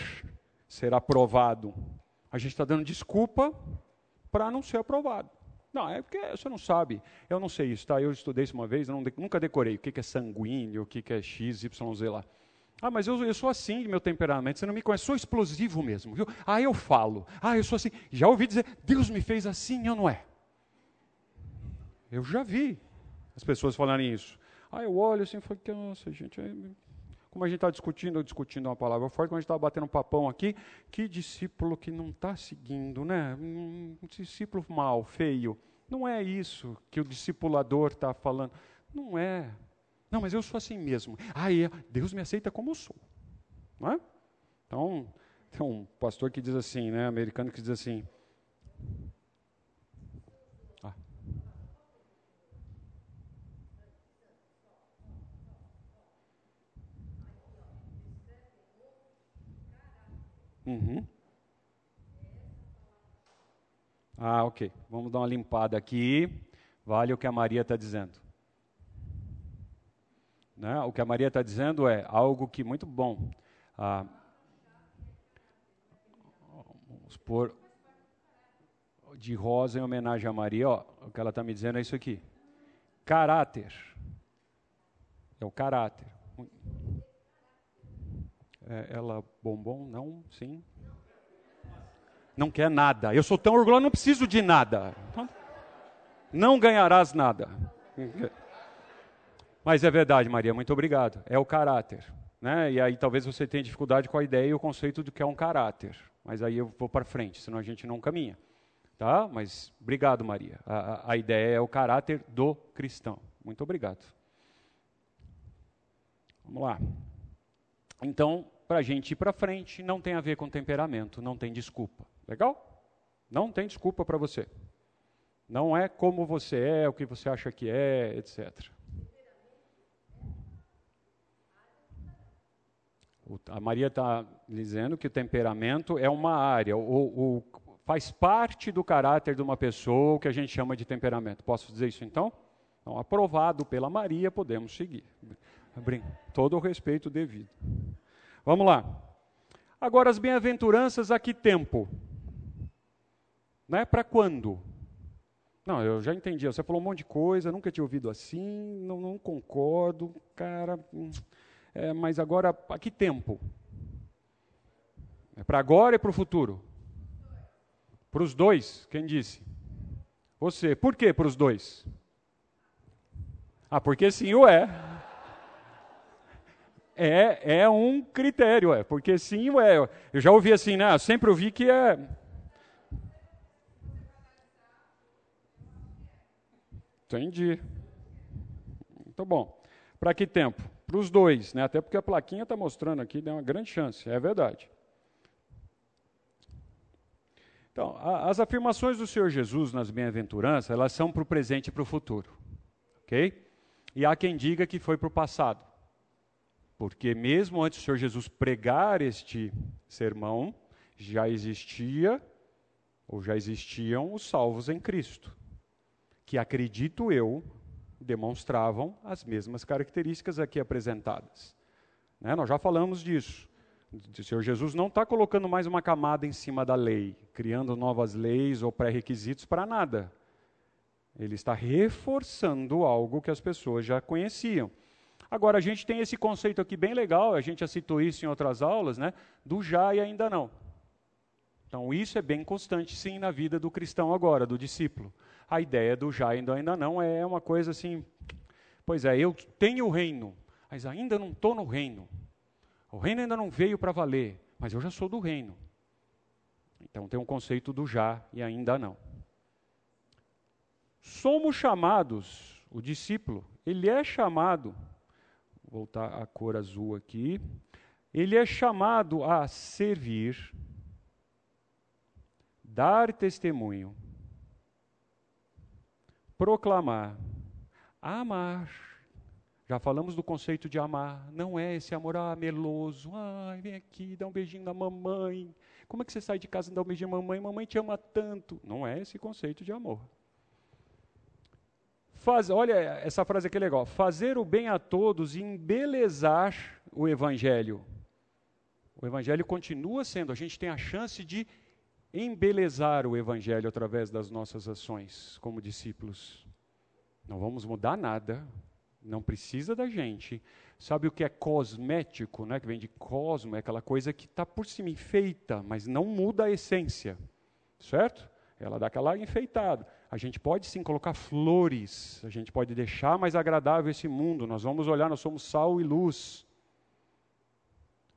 ser aprovado, a gente está dando desculpa para não ser aprovado. Não, é porque você não sabe. Eu não sei isso, tá? Eu estudei isso uma vez, não, nunca decorei o que, é sanguíneo, o que, é X, Y, Z lá. Ah, mas eu, eu sou assim meu temperamento, você não me conhece, sou explosivo mesmo, viu? Ah, eu falo, ah, eu sou assim. Já ouvi dizer, Deus me fez assim, eu não é. Eu já vi as pessoas falarem isso. Ah, eu olho assim e falo, nossa, gente, como a gente está discutindo, discutindo uma palavra forte, como a gente está batendo um papão aqui, que discípulo que não está seguindo, né? Um discípulo mal, feio. Não é isso que o discipulador está falando. Não é. Não, mas eu sou assim mesmo. Ah, é, Deus me aceita como eu sou. Não é? Então, tem um pastor que diz assim, né, americano que diz assim. Uhum. Ah, ok. Vamos dar uma limpada aqui. Vale o que a Maria está dizendo. Né? O que a Maria está dizendo é algo que muito bom. Ah, vamos pôr de rosa em homenagem a Maria. Ó, o que ela está me dizendo é isso aqui. Caráter. É o caráter. É, ela, bombom? Não? Sim? Não quer nada. Eu sou tão orgulhoso, não preciso de nada. Não ganharás nada. [LAUGHS] Mas é verdade, Maria, muito obrigado. É o caráter. Né? E aí talvez você tenha dificuldade com a ideia e o conceito do que é um caráter. Mas aí eu vou para frente, senão a gente não caminha. Tá? Mas obrigado, Maria. A, a ideia é o caráter do cristão. Muito obrigado. Vamos lá. Então, para a gente ir para frente, não tem a ver com temperamento, não tem desculpa. Legal? Não tem desculpa para você. Não é como você é, o que você acha que é, etc. A Maria está dizendo que o temperamento é uma área, o, faz parte do caráter de uma pessoa, o que a gente chama de temperamento. Posso dizer isso então? então aprovado pela Maria, podemos seguir. Todo o respeito devido. Vamos lá. Agora, as bem-aventuranças, a que tempo? Né? Para quando? Não, eu já entendi. Você falou um monte de coisa, nunca tinha ouvido assim, não, não concordo, cara. Hum. É, mas agora, a que tempo? É para agora e para o futuro? Para os dois, quem disse? Você. Por que para os dois? Ah, porque sim ou é. É, é um critério, é. Porque sim ou é. Eu já ouvi assim, né? Sempre ouvi que é. Entendi. Muito bom. Para que tempo? para os dois, né? até porque a plaquinha está mostrando aqui, deu uma grande chance, é verdade. Então, a, as afirmações do Senhor Jesus nas bem-aventuranças, elas são para o presente e para o futuro, ok? E há quem diga que foi para o passado, porque mesmo antes do Senhor Jesus pregar este sermão, já existia, ou já existiam os salvos em Cristo, que acredito eu, demonstravam as mesmas características aqui apresentadas. Né? Nós já falamos disso. O Senhor Jesus não está colocando mais uma camada em cima da lei, criando novas leis ou pré-requisitos para nada. Ele está reforçando algo que as pessoas já conheciam. Agora, a gente tem esse conceito aqui bem legal, a gente já citou isso em outras aulas, né? Do já e ainda não. Então, isso é bem constante, sim, na vida do cristão agora, do discípulo. A ideia do já e ainda não é uma coisa assim, pois é, eu tenho o reino, mas ainda não estou no reino. O reino ainda não veio para valer, mas eu já sou do reino. Então, tem um conceito do já e ainda não. Somos chamados, o discípulo, ele é chamado, voltar a cor azul aqui, ele é chamado a servir, dar testemunho, proclamar, amar. Já falamos do conceito de amar. Não é esse amor ah, meloso. Ai, vem aqui, dá um beijinho na mamãe. Como é que você sai de casa e dá um beijinho na mamãe? Mamãe te ama tanto. Não é esse conceito de amor. Faz, olha essa frase aqui legal. Fazer o bem a todos e embelezar o evangelho. O evangelho continua sendo, a gente tem a chance de embelezar o Evangelho através das nossas ações como discípulos. Não vamos mudar nada, não precisa da gente. Sabe o que é cosmético, né? que vem de cosmo, é aquela coisa que está por cima, enfeita, mas não muda a essência, certo? Ela dá aquela enfeitada. A gente pode sim colocar flores, a gente pode deixar mais agradável esse mundo, nós vamos olhar, nós somos sal e luz.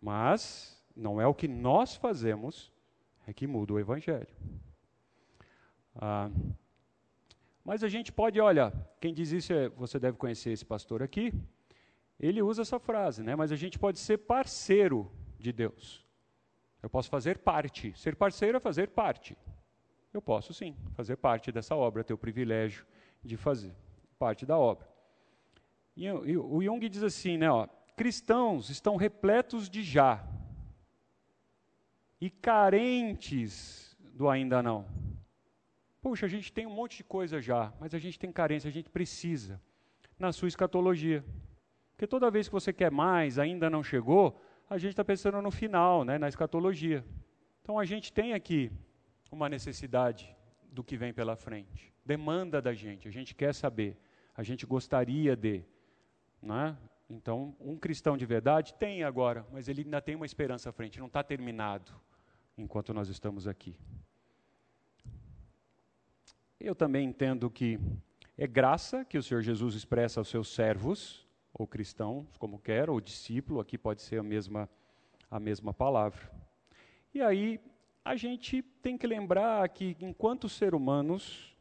Mas não é o que nós fazemos é que muda o Evangelho. Ah, mas a gente pode, olha, quem diz isso é, você deve conhecer esse pastor aqui, ele usa essa frase, né? Mas a gente pode ser parceiro de Deus. Eu posso fazer parte. Ser parceiro é fazer parte. Eu posso sim fazer parte dessa obra, ter o privilégio de fazer parte da obra. E, e o Jung diz assim, né? Ó, cristãos estão repletos de já e carentes do ainda não. Puxa, a gente tem um monte de coisa já, mas a gente tem carência, a gente precisa. Na sua escatologia. Porque toda vez que você quer mais, ainda não chegou, a gente está pensando no final, né, na escatologia. Então a gente tem aqui uma necessidade do que vem pela frente. Demanda da gente, a gente quer saber, a gente gostaria de. Né? Então, um cristão de verdade tem agora, mas ele ainda tem uma esperança à frente, não está terminado enquanto nós estamos aqui. Eu também entendo que é graça que o Senhor Jesus expressa aos seus servos, ou cristãos, como quer, ou discípulo, aqui pode ser a mesma, a mesma palavra. E aí, a gente tem que lembrar que, enquanto ser humanos,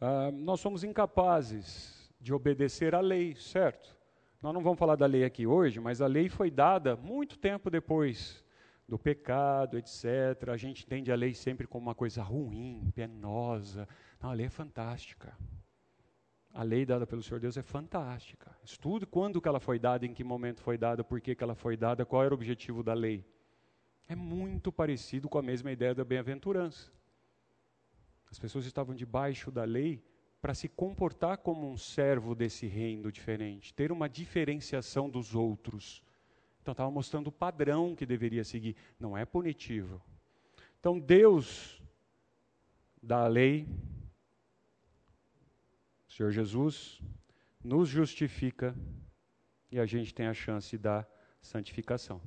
ah, nós somos incapazes de obedecer à lei, certo? Nós não vamos falar da lei aqui hoje, mas a lei foi dada muito tempo depois do pecado, etc. A gente entende a lei sempre como uma coisa ruim, penosa. Não, a lei é fantástica. A lei dada pelo Senhor Deus é fantástica. Estude quando que ela foi dada, em que momento foi dada, por que, que ela foi dada, qual era o objetivo da lei. É muito parecido com a mesma ideia da bem-aventurança. As pessoas estavam debaixo da lei para se comportar como um servo desse reino diferente, ter uma diferenciação dos outros. Então estava mostrando o padrão que deveria seguir. Não é punitivo. Então Deus dá a lei, o Senhor Jesus nos justifica e a gente tem a chance da santificação.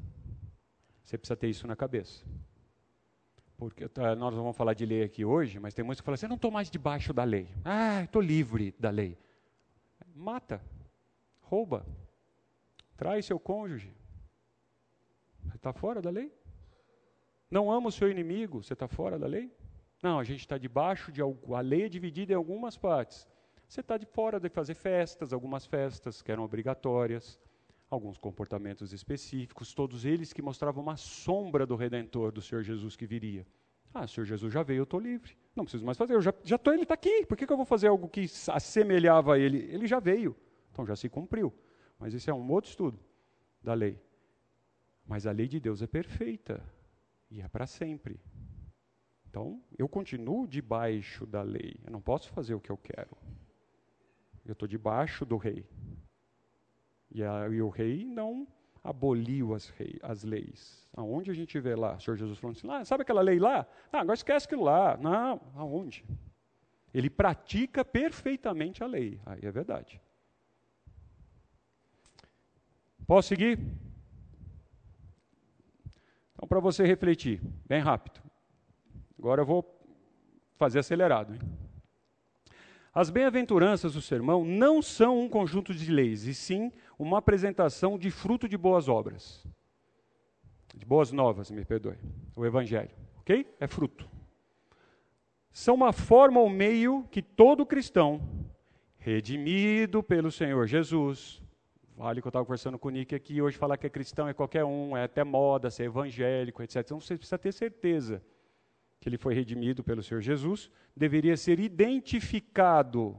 Você precisa ter isso na cabeça. Porque tá, nós não vamos falar de lei aqui hoje, mas tem muitos que falam assim: eu não estou mais debaixo da lei. Ah, estou livre da lei. Mata, rouba, trai seu cônjuge, você está fora da lei? Não ama o seu inimigo, você está fora da lei? Não, a gente está debaixo de algo. A lei é dividida em algumas partes. Você está de fora de fazer festas, algumas festas que eram obrigatórias, alguns comportamentos específicos, todos eles que mostravam uma sombra do Redentor, do Senhor Jesus que viria. Ah, o Senhor Jesus já veio, eu estou livre. Não preciso mais fazer, eu já, já tô, ele está aqui. Por que, que eu vou fazer algo que assemelhava a ele? Ele já veio. Então já se cumpriu. Mas esse é um outro estudo da lei. Mas a lei de Deus é perfeita e é para sempre. Então, eu continuo debaixo da lei. Eu não posso fazer o que eu quero. Eu estou debaixo do rei. E, a, e, o rei não aboliu as, rei, as leis. Aonde a gente vê lá? O Senhor Jesus falando assim, ah, sabe aquela lei lá? Ah, agora esquece aquilo lá. Não, aonde? Ele pratica perfeitamente a lei. Aí é verdade. Posso seguir? Então, para você refletir, bem rápido. Agora eu vou fazer acelerado. Hein? As bem-aventuranças do sermão não são um conjunto de leis, e sim uma apresentação de fruto de boas obras. De boas novas, me perdoe. O Evangelho. Ok? É fruto. São uma forma ou meio que todo cristão, redimido pelo Senhor Jesus, vale que eu estava conversando com o Nick aqui, hoje falar que é cristão é qualquer um, é até moda, ser evangélico, etc. Então você precisa ter certeza que ele foi redimido pelo Senhor Jesus, deveria ser identificado.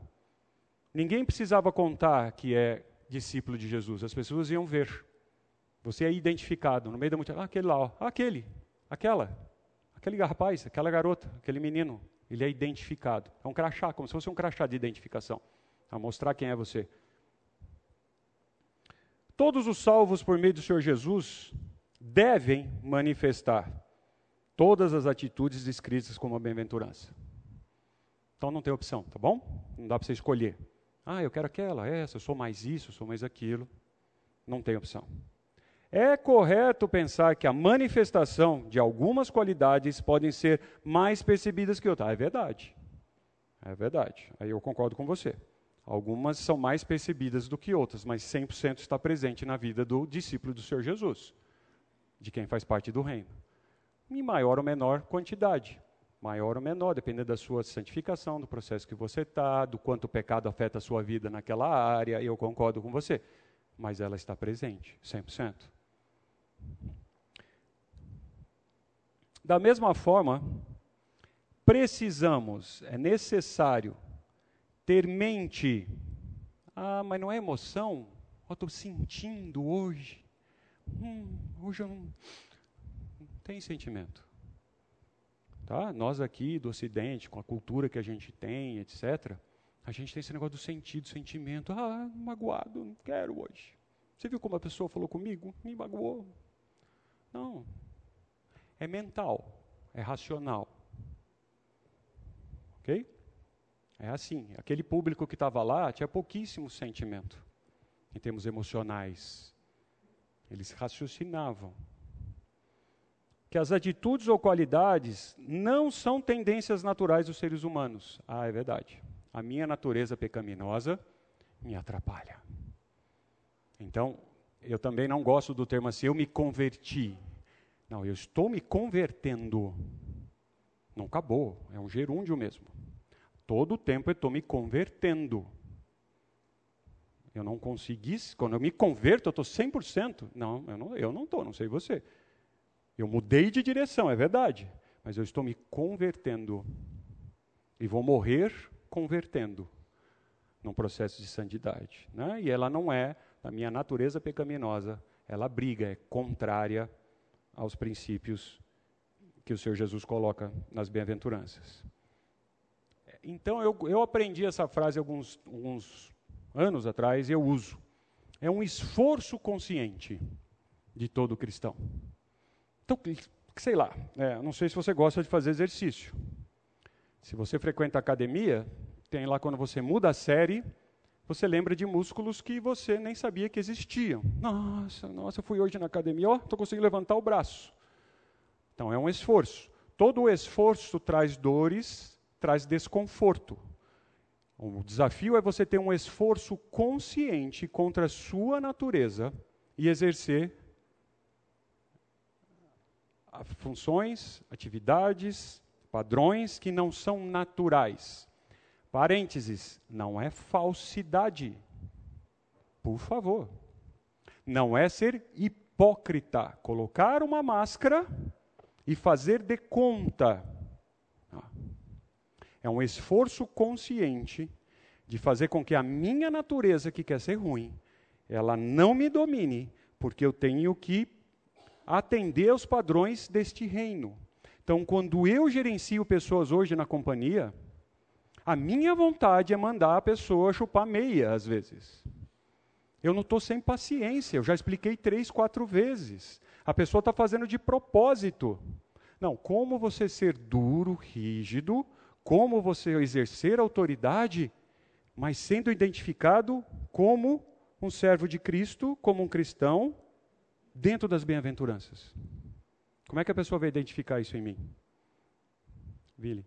Ninguém precisava contar que é discípulo de Jesus, as pessoas iam ver. Você é identificado no meio da multidão. Ah, aquele lá, ó. Ah, aquele, aquela, aquele rapaz, aquela garota, aquele menino. Ele é identificado. É um crachá, como se fosse um crachá de identificação, a mostrar quem é você. Todos os salvos por meio do Senhor Jesus devem manifestar todas as atitudes descritas como a bem-aventurança. Então não tem opção, tá bom? Não dá para você escolher. Ah, eu quero aquela, essa, eu sou mais isso, eu sou mais aquilo. Não tem opção. É correto pensar que a manifestação de algumas qualidades podem ser mais percebidas que outras. Ah, é verdade. É verdade. Aí eu concordo com você. Algumas são mais percebidas do que outras, mas 100% está presente na vida do discípulo do Senhor Jesus, de quem faz parte do reino em maior ou menor quantidade. Maior ou menor, dependendo da sua santificação, do processo que você está, do quanto o pecado afeta a sua vida naquela área, eu concordo com você. Mas ela está presente, 100%. Da mesma forma, precisamos, é necessário, ter mente. Ah, mas não é emoção? Eu estou sentindo hoje. Hum, hoje eu não tem sentimento. Tá? Nós aqui do Ocidente, com a cultura que a gente tem, etc., a gente tem esse negócio do sentido, sentimento. Ah, magoado, não quero hoje. Você viu como a pessoa falou comigo? Me magoou. Não. É mental, é racional. Ok? É assim. Aquele público que estava lá tinha pouquíssimo sentimento em termos emocionais. Eles raciocinavam que as atitudes ou qualidades não são tendências naturais dos seres humanos. Ah, é verdade. A minha natureza pecaminosa me atrapalha. Então, eu também não gosto do termo assim, eu me converti. Não, eu estou me convertendo. Não acabou, é um gerúndio mesmo. Todo o tempo eu estou me convertendo. Eu não consegui, quando eu me converto, eu estou 100%. Não, eu não estou, não, não sei você. Eu mudei de direção, é verdade, mas eu estou me convertendo. E vou morrer convertendo num processo de santidade. Né? E ela não é, a minha natureza pecaminosa, ela briga, é contrária aos princípios que o Senhor Jesus coloca nas bem-aventuranças. Então, eu, eu aprendi essa frase alguns, alguns anos atrás e eu uso. É um esforço consciente de todo cristão. Então, sei lá, é, não sei se você gosta de fazer exercício. Se você frequenta academia, tem lá quando você muda a série, você lembra de músculos que você nem sabia que existiam. Nossa, nossa, fui hoje na academia, ó, estou conseguindo levantar o braço. Então é um esforço. Todo esforço traz dores, traz desconforto. O desafio é você ter um esforço consciente contra a sua natureza e exercer funções, atividades, padrões que não são naturais. Parênteses, não é falsidade. Por favor. Não é ser hipócrita. Colocar uma máscara e fazer de conta. É um esforço consciente de fazer com que a minha natureza, que quer ser ruim, ela não me domine, porque eu tenho que atender aos padrões deste reino. Então, quando eu gerencio pessoas hoje na companhia, a minha vontade é mandar a pessoa chupar meia, às vezes. Eu não estou sem paciência, eu já expliquei três, quatro vezes. A pessoa está fazendo de propósito. Não, como você ser duro, rígido, como você exercer autoridade, mas sendo identificado como um servo de Cristo, como um cristão, dentro das bem-aventuranças? Como é que a pessoa vai identificar isso em mim? Vili.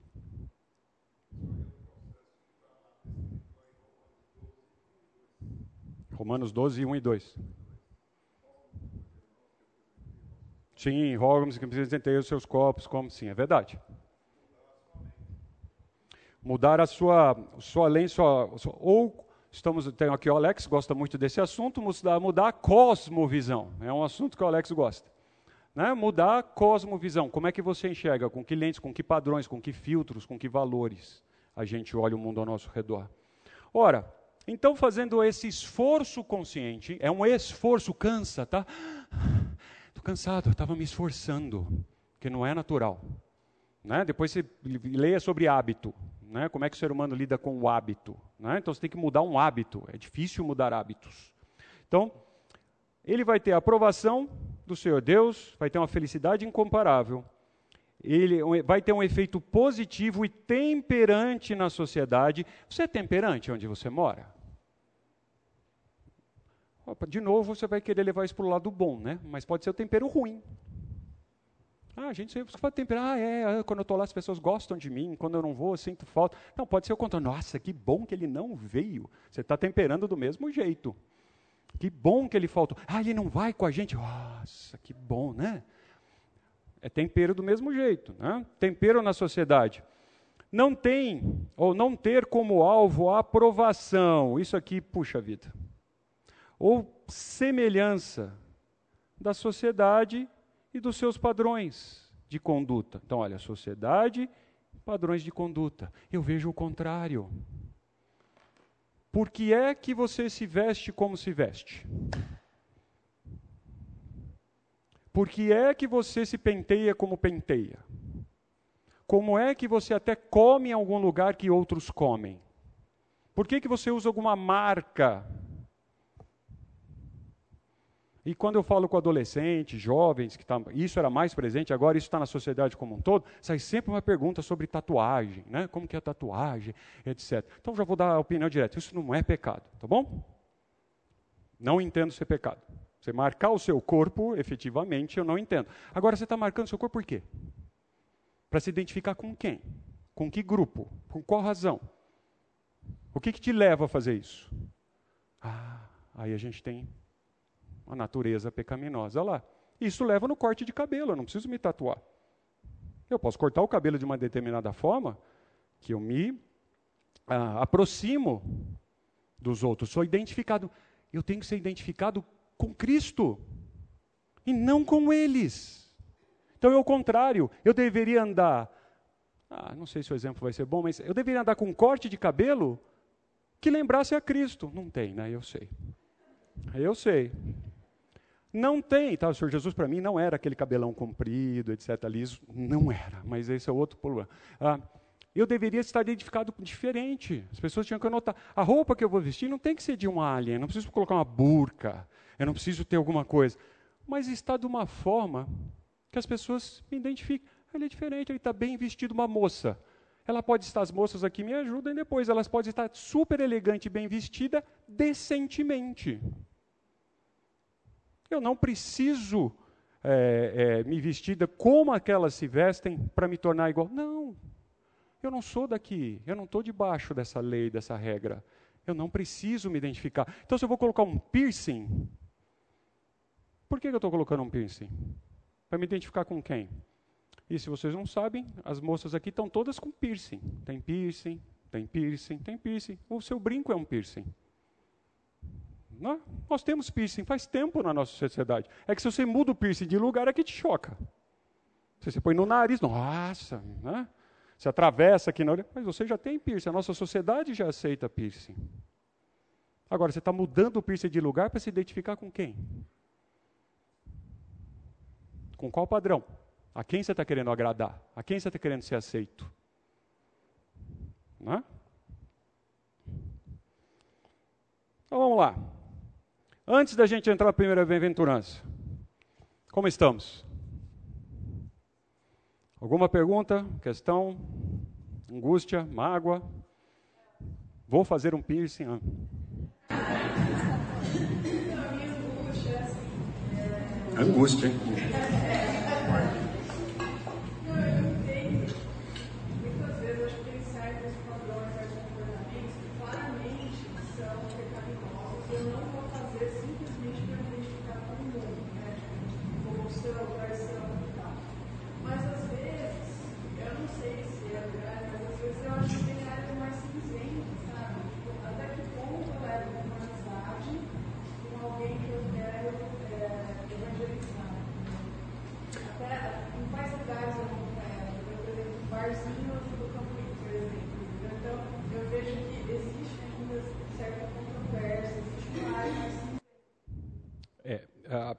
Romanos 12, 1 e 2. Sim, rogamos que apresentem os seus corpos como sim, é verdade. Mudar a sua, sua lente, sua, ou estamos, tem aqui o Alex, gosta muito desse assunto, mudar, mudar a cosmovisão, é um assunto que o Alex gosta. Né? Mudar a cosmovisão, como é que você enxerga, com que lentes, com que padrões, com que filtros, com que valores a gente olha o mundo ao nosso redor. Ora, então fazendo esse esforço consciente, é um esforço, cansa, tá? cansado, eu estava me esforçando, que não é natural. Né? Depois você leia sobre hábito, né? como é que o ser humano lida com o hábito. Né? Então você tem que mudar um hábito, é difícil mudar hábitos. Então, ele vai ter a aprovação do Senhor Deus, vai ter uma felicidade incomparável, ele vai ter um efeito positivo e temperante na sociedade. Você é temperante onde você mora? Opa, de novo, você vai querer levar isso para o lado bom, né? Mas pode ser o tempero ruim. Ah, a gente sempre fala temperar, ah, é, é, quando eu estou lá as pessoas gostam de mim, quando eu não vou eu sinto falta. Não, pode ser o contrário. Nossa, que bom que ele não veio. Você está temperando do mesmo jeito. Que bom que ele faltou. Ah, ele não vai com a gente. Nossa, que bom, né? É tempero do mesmo jeito, né? Tempero na sociedade. Não tem, ou não ter como alvo a aprovação. Isso aqui, puxa vida ou semelhança da sociedade e dos seus padrões de conduta. Então, olha, sociedade, padrões de conduta. Eu vejo o contrário. Por que é que você se veste como se veste? Por que é que você se penteia como penteia? Como é que você até come em algum lugar que outros comem? Por que, que você usa alguma marca e quando eu falo com adolescentes, jovens, que tá, isso era mais presente, agora isso está na sociedade como um todo, sai sempre uma pergunta sobre tatuagem, né? como que é a tatuagem, etc. Então já vou dar a opinião direta, isso não é pecado, tá bom? Não entendo ser pecado. Você marcar o seu corpo, efetivamente, eu não entendo. Agora você está marcando o seu corpo por quê? Para se identificar com quem? Com que grupo? Com qual razão? O que, que te leva a fazer isso? Ah, aí a gente tem a natureza pecaminosa lá. Isso leva no corte de cabelo, eu não preciso me tatuar. Eu posso cortar o cabelo de uma determinada forma que eu me ah, aproximo dos outros, sou identificado. Eu tenho que ser identificado com Cristo e não com eles. Então é o contrário, eu deveria andar. Ah, não sei se o exemplo vai ser bom, mas eu deveria andar com um corte de cabelo que lembrasse a Cristo. Não tem, né? Eu sei. Eu sei. Não tem, tá? O Senhor Jesus para mim não era aquele cabelão comprido, etc. Liso, não era, mas esse é outro problema. Ah, eu deveria estar identificado diferente. As pessoas tinham que anotar. A roupa que eu vou vestir não tem que ser de um alien, não preciso colocar uma burca, eu não preciso ter alguma coisa. Mas está de uma forma que as pessoas me identifiquem. Ele é diferente, ele está bem vestido, uma moça. Ela pode estar, as moças aqui me ajudem depois, elas podem estar super elegante, bem vestida, decentemente. Eu não preciso é, é, me vestir como aquelas se vestem para me tornar igual. Não, eu não sou daqui, eu não estou debaixo dessa lei, dessa regra. Eu não preciso me identificar. Então, se eu vou colocar um piercing, por que eu estou colocando um piercing? Para me identificar com quem? E se vocês não sabem, as moças aqui estão todas com piercing. Tem piercing, tem piercing, tem piercing. O seu brinco é um piercing. Não, nós temos piercing faz tempo na nossa sociedade. É que se você muda o piercing de lugar, é que te choca. Se você põe no nariz, nossa, né? Você atravessa aqui na orelha, mas você já tem piercing. A nossa sociedade já aceita piercing. Agora, você está mudando o piercing de lugar para se identificar com quem? Com qual padrão? A quem você está querendo agradar? A quem você está querendo ser aceito? Né? Então vamos lá. Antes da gente entrar na primeira bem-aventurança, como estamos? Alguma pergunta, questão, angústia, mágoa? Vou fazer um piercing. Ah. Angústia, hein?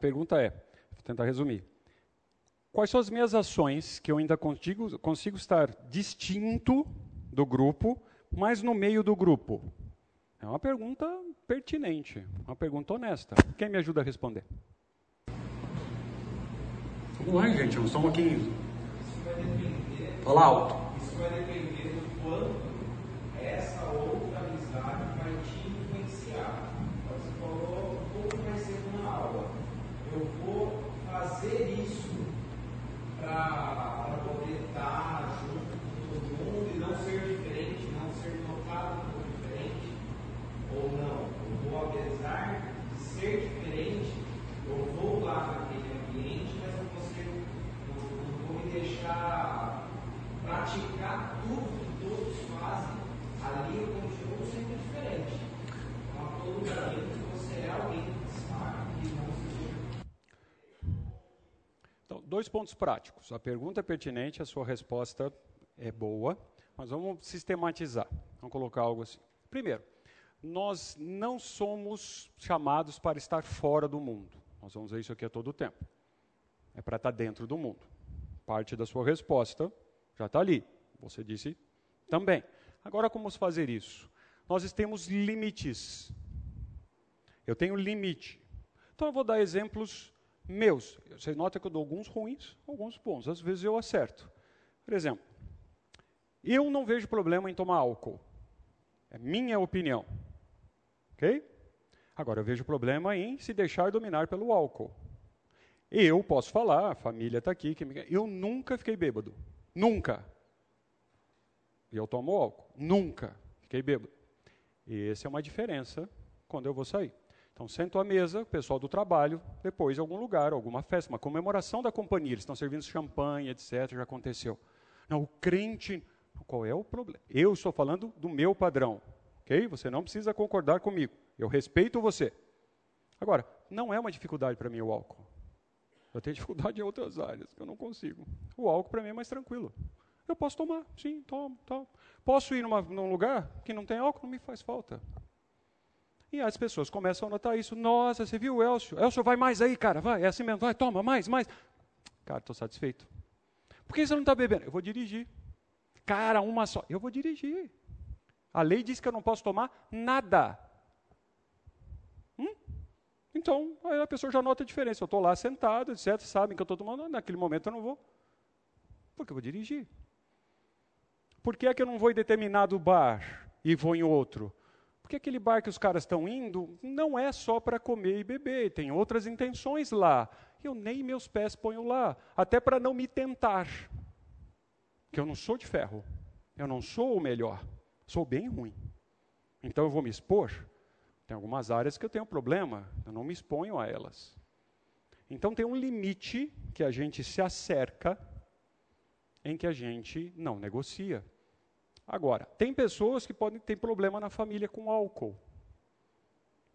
Pergunta é, vou tentar resumir. Quais são as minhas ações que eu ainda consigo, consigo estar distinto do grupo, mas no meio do grupo? É uma pergunta pertinente, uma pergunta honesta. Quem me ajuda a responder? Vamos lá, gente, nós estamos aqui. Fala alto. Isso vai depender do quanto essa outra amizade vai te influenciar. Você falou um pouco mais cedo na aula eu vou fazer isso para poder estar junto com todo mundo e não ser diferente, não ser notado como diferente, ou não, eu vou, apesar de ser diferente, eu vou lá naquele ambiente, mas eu vou, ser, eu, vou me deixar praticar tudo que todos fazem, ali eu continuo sendo diferente. Então, a todo momento você é alguém dois pontos práticos. A pergunta é pertinente, a sua resposta é boa, mas vamos sistematizar. Vamos colocar algo assim. Primeiro, nós não somos chamados para estar fora do mundo. Nós vamos ver isso aqui a todo tempo. É para estar dentro do mundo. Parte da sua resposta já está ali. Você disse também. Agora, como fazer isso? Nós temos limites. Eu tenho limite. Então, eu vou dar exemplos meus. Você nota que eu dou alguns ruins, alguns bons. Às vezes eu acerto. Por exemplo, eu não vejo problema em tomar álcool. É minha opinião. Ok? Agora, eu vejo problema em se deixar dominar pelo álcool. Eu posso falar, a família está aqui, me... eu nunca fiquei bêbado. Nunca. E eu tomo álcool. Nunca fiquei bêbado. E essa é uma diferença quando eu vou sair. Então, sento à mesa, o pessoal do trabalho, depois em algum lugar, alguma festa, uma comemoração da companhia, eles estão servindo champanhe, etc., já aconteceu. Não, o crente, qual é o problema? Eu estou falando do meu padrão, ok? Você não precisa concordar comigo, eu respeito você. Agora, não é uma dificuldade para mim o álcool. Eu tenho [LAUGHS] dificuldade em outras áreas, que eu não consigo. O álcool para mim é mais tranquilo. Eu posso tomar, sim, tomo, tomo. Posso ir numa, num lugar que não tem álcool, não me faz falta. E as pessoas começam a notar isso. Nossa, você viu o Elcio? Elcio, vai mais aí, cara, vai. É assim mesmo, vai, toma, mais, mais. Cara, estou satisfeito. Por que você não está bebendo? Eu vou dirigir. Cara, uma só. Eu vou dirigir. A lei diz que eu não posso tomar nada. Hum? Então, aí a pessoa já nota a diferença. Eu estou lá sentado, etc. Sabem que eu estou tomando, naquele momento eu não vou. Porque eu vou dirigir. Por que é que eu não vou em determinado bar e vou em outro? Porque aquele bar que os caras estão indo não é só para comer e beber, tem outras intenções lá. Eu nem meus pés ponho lá, até para não me tentar. Que eu não sou de ferro, eu não sou o melhor, sou bem ruim. Então eu vou me expor. Tem algumas áreas que eu tenho problema, eu não me exponho a elas. Então tem um limite que a gente se acerca em que a gente não negocia. Agora, tem pessoas que podem ter problema na família com álcool.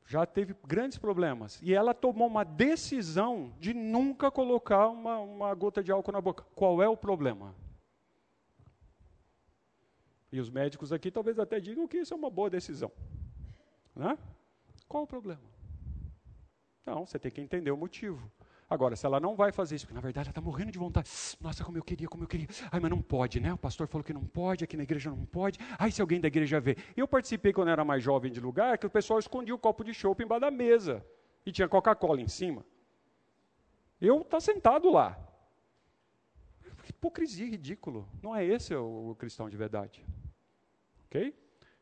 Já teve grandes problemas. E ela tomou uma decisão de nunca colocar uma, uma gota de álcool na boca. Qual é o problema? E os médicos aqui talvez até digam que isso é uma boa decisão. Né? Qual o problema? Não, você tem que entender o motivo. Agora, se ela não vai fazer isso, porque na verdade ela está morrendo de vontade, nossa, como eu queria, como eu queria, ai, mas não pode, né? O pastor falou que não pode, aqui na igreja não pode, ai, se alguém da igreja vê. Eu participei quando era mais jovem de lugar, que o pessoal escondia o copo de chopp embaixo da mesa e tinha Coca-Cola em cima. Eu tá sentado lá. Hipocrisia, ridículo. Não é esse o, o cristão de verdade. Ok?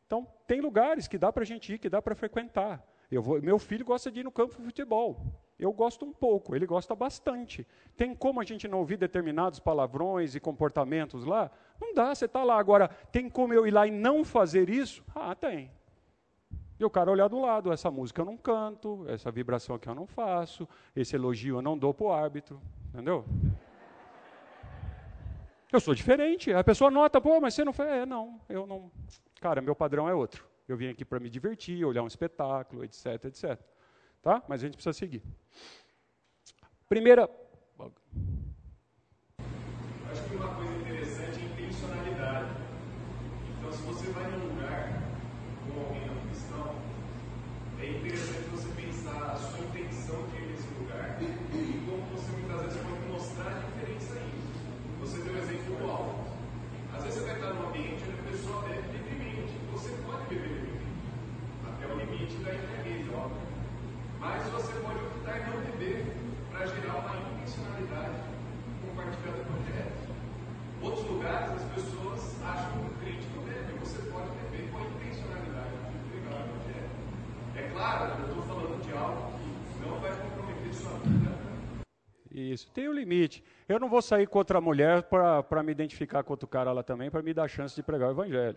Então, tem lugares que dá para a gente ir, que dá para frequentar. Eu vou, meu filho gosta de ir no campo de futebol. Eu gosto um pouco, ele gosta bastante. Tem como a gente não ouvir determinados palavrões e comportamentos lá? Não dá, você está lá. Agora, tem como eu ir lá e não fazer isso? Ah, tem. E o cara olhar do lado, essa música eu não canto, essa vibração aqui eu não faço, esse elogio eu não dou para o árbitro, entendeu? Eu sou diferente. A pessoa nota, pô, mas você não foi. É, não, eu não. Cara, meu padrão é outro. Eu vim aqui para me divertir, olhar um espetáculo, etc, etc. Tá? Mas a gente precisa seguir. Primeira. Acho que uma coisa interessante é a intencionalidade. Então, se você vai num lugar com alguém não cristão, é interessante você pensar a sua intenção de ir nesse lugar e como você muitas vezes pode mostrar a diferença aí. Você deu o exemplo do álcool. Às vezes você vai estar num ambiente onde a pessoa bebe livremente. Você pode beber livremente, até o limite da intermediária, óbvio. Mas você pode optar em não beber para gerar uma intencionalidade compartilhada com o evangelho. Outros lugares as pessoas acham que o crente não bebe. Você pode beber com a intencionalidade de pregar o evangelho. É claro, eu estou falando de algo que não vai comprometer sua vida. Isso, tem um limite. Eu não vou sair com outra mulher para me identificar com outro cara lá também, para me dar chance de pregar o evangelho.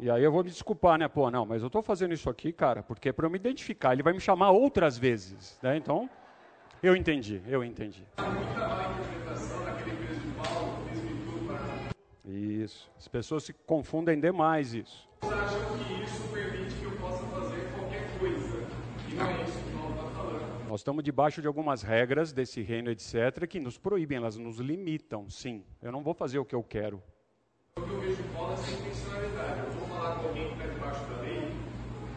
E aí eu vou me desculpar, né? Pô, não, mas eu estou fazendo isso aqui, cara, porque é para eu me identificar. Ele vai me chamar outras vezes, né? Então, eu entendi, eu entendi. Isso. As pessoas se confundem demais isso. Vocês acham que isso permite que eu possa fazer qualquer coisa? E não é isso que Paulo está falando. Nós estamos debaixo de algumas regras desse reino, etc., que nos proíbem, elas nos limitam, sim. Eu não vou fazer o que eu quero. O que eu vejo Paulo é essa intencionalidade. Falar com alguém que está debaixo da lei,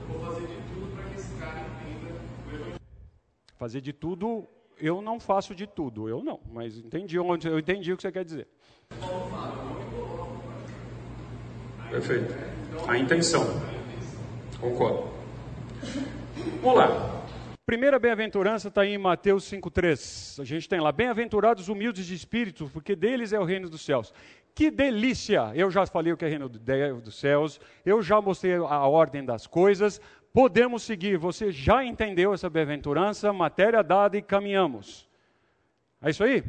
eu vou fazer de tudo para que esse cara entenda o evangelho. Fazer de tudo, eu não faço de tudo, eu não, mas entendi onde, eu entendi o que você quer dizer. Perfeito. A intenção. Concordo. Vamos lá. Primeira bem-aventurança está em Mateus 5,3. A gente tem lá, bem-aventurados humildes de espírito, porque deles é o reino dos céus. Que delícia! Eu já falei o que é reino dos céus, eu já mostrei a ordem das coisas, podemos seguir. Você já entendeu essa bem-aventurança? Matéria dada e caminhamos. É isso aí?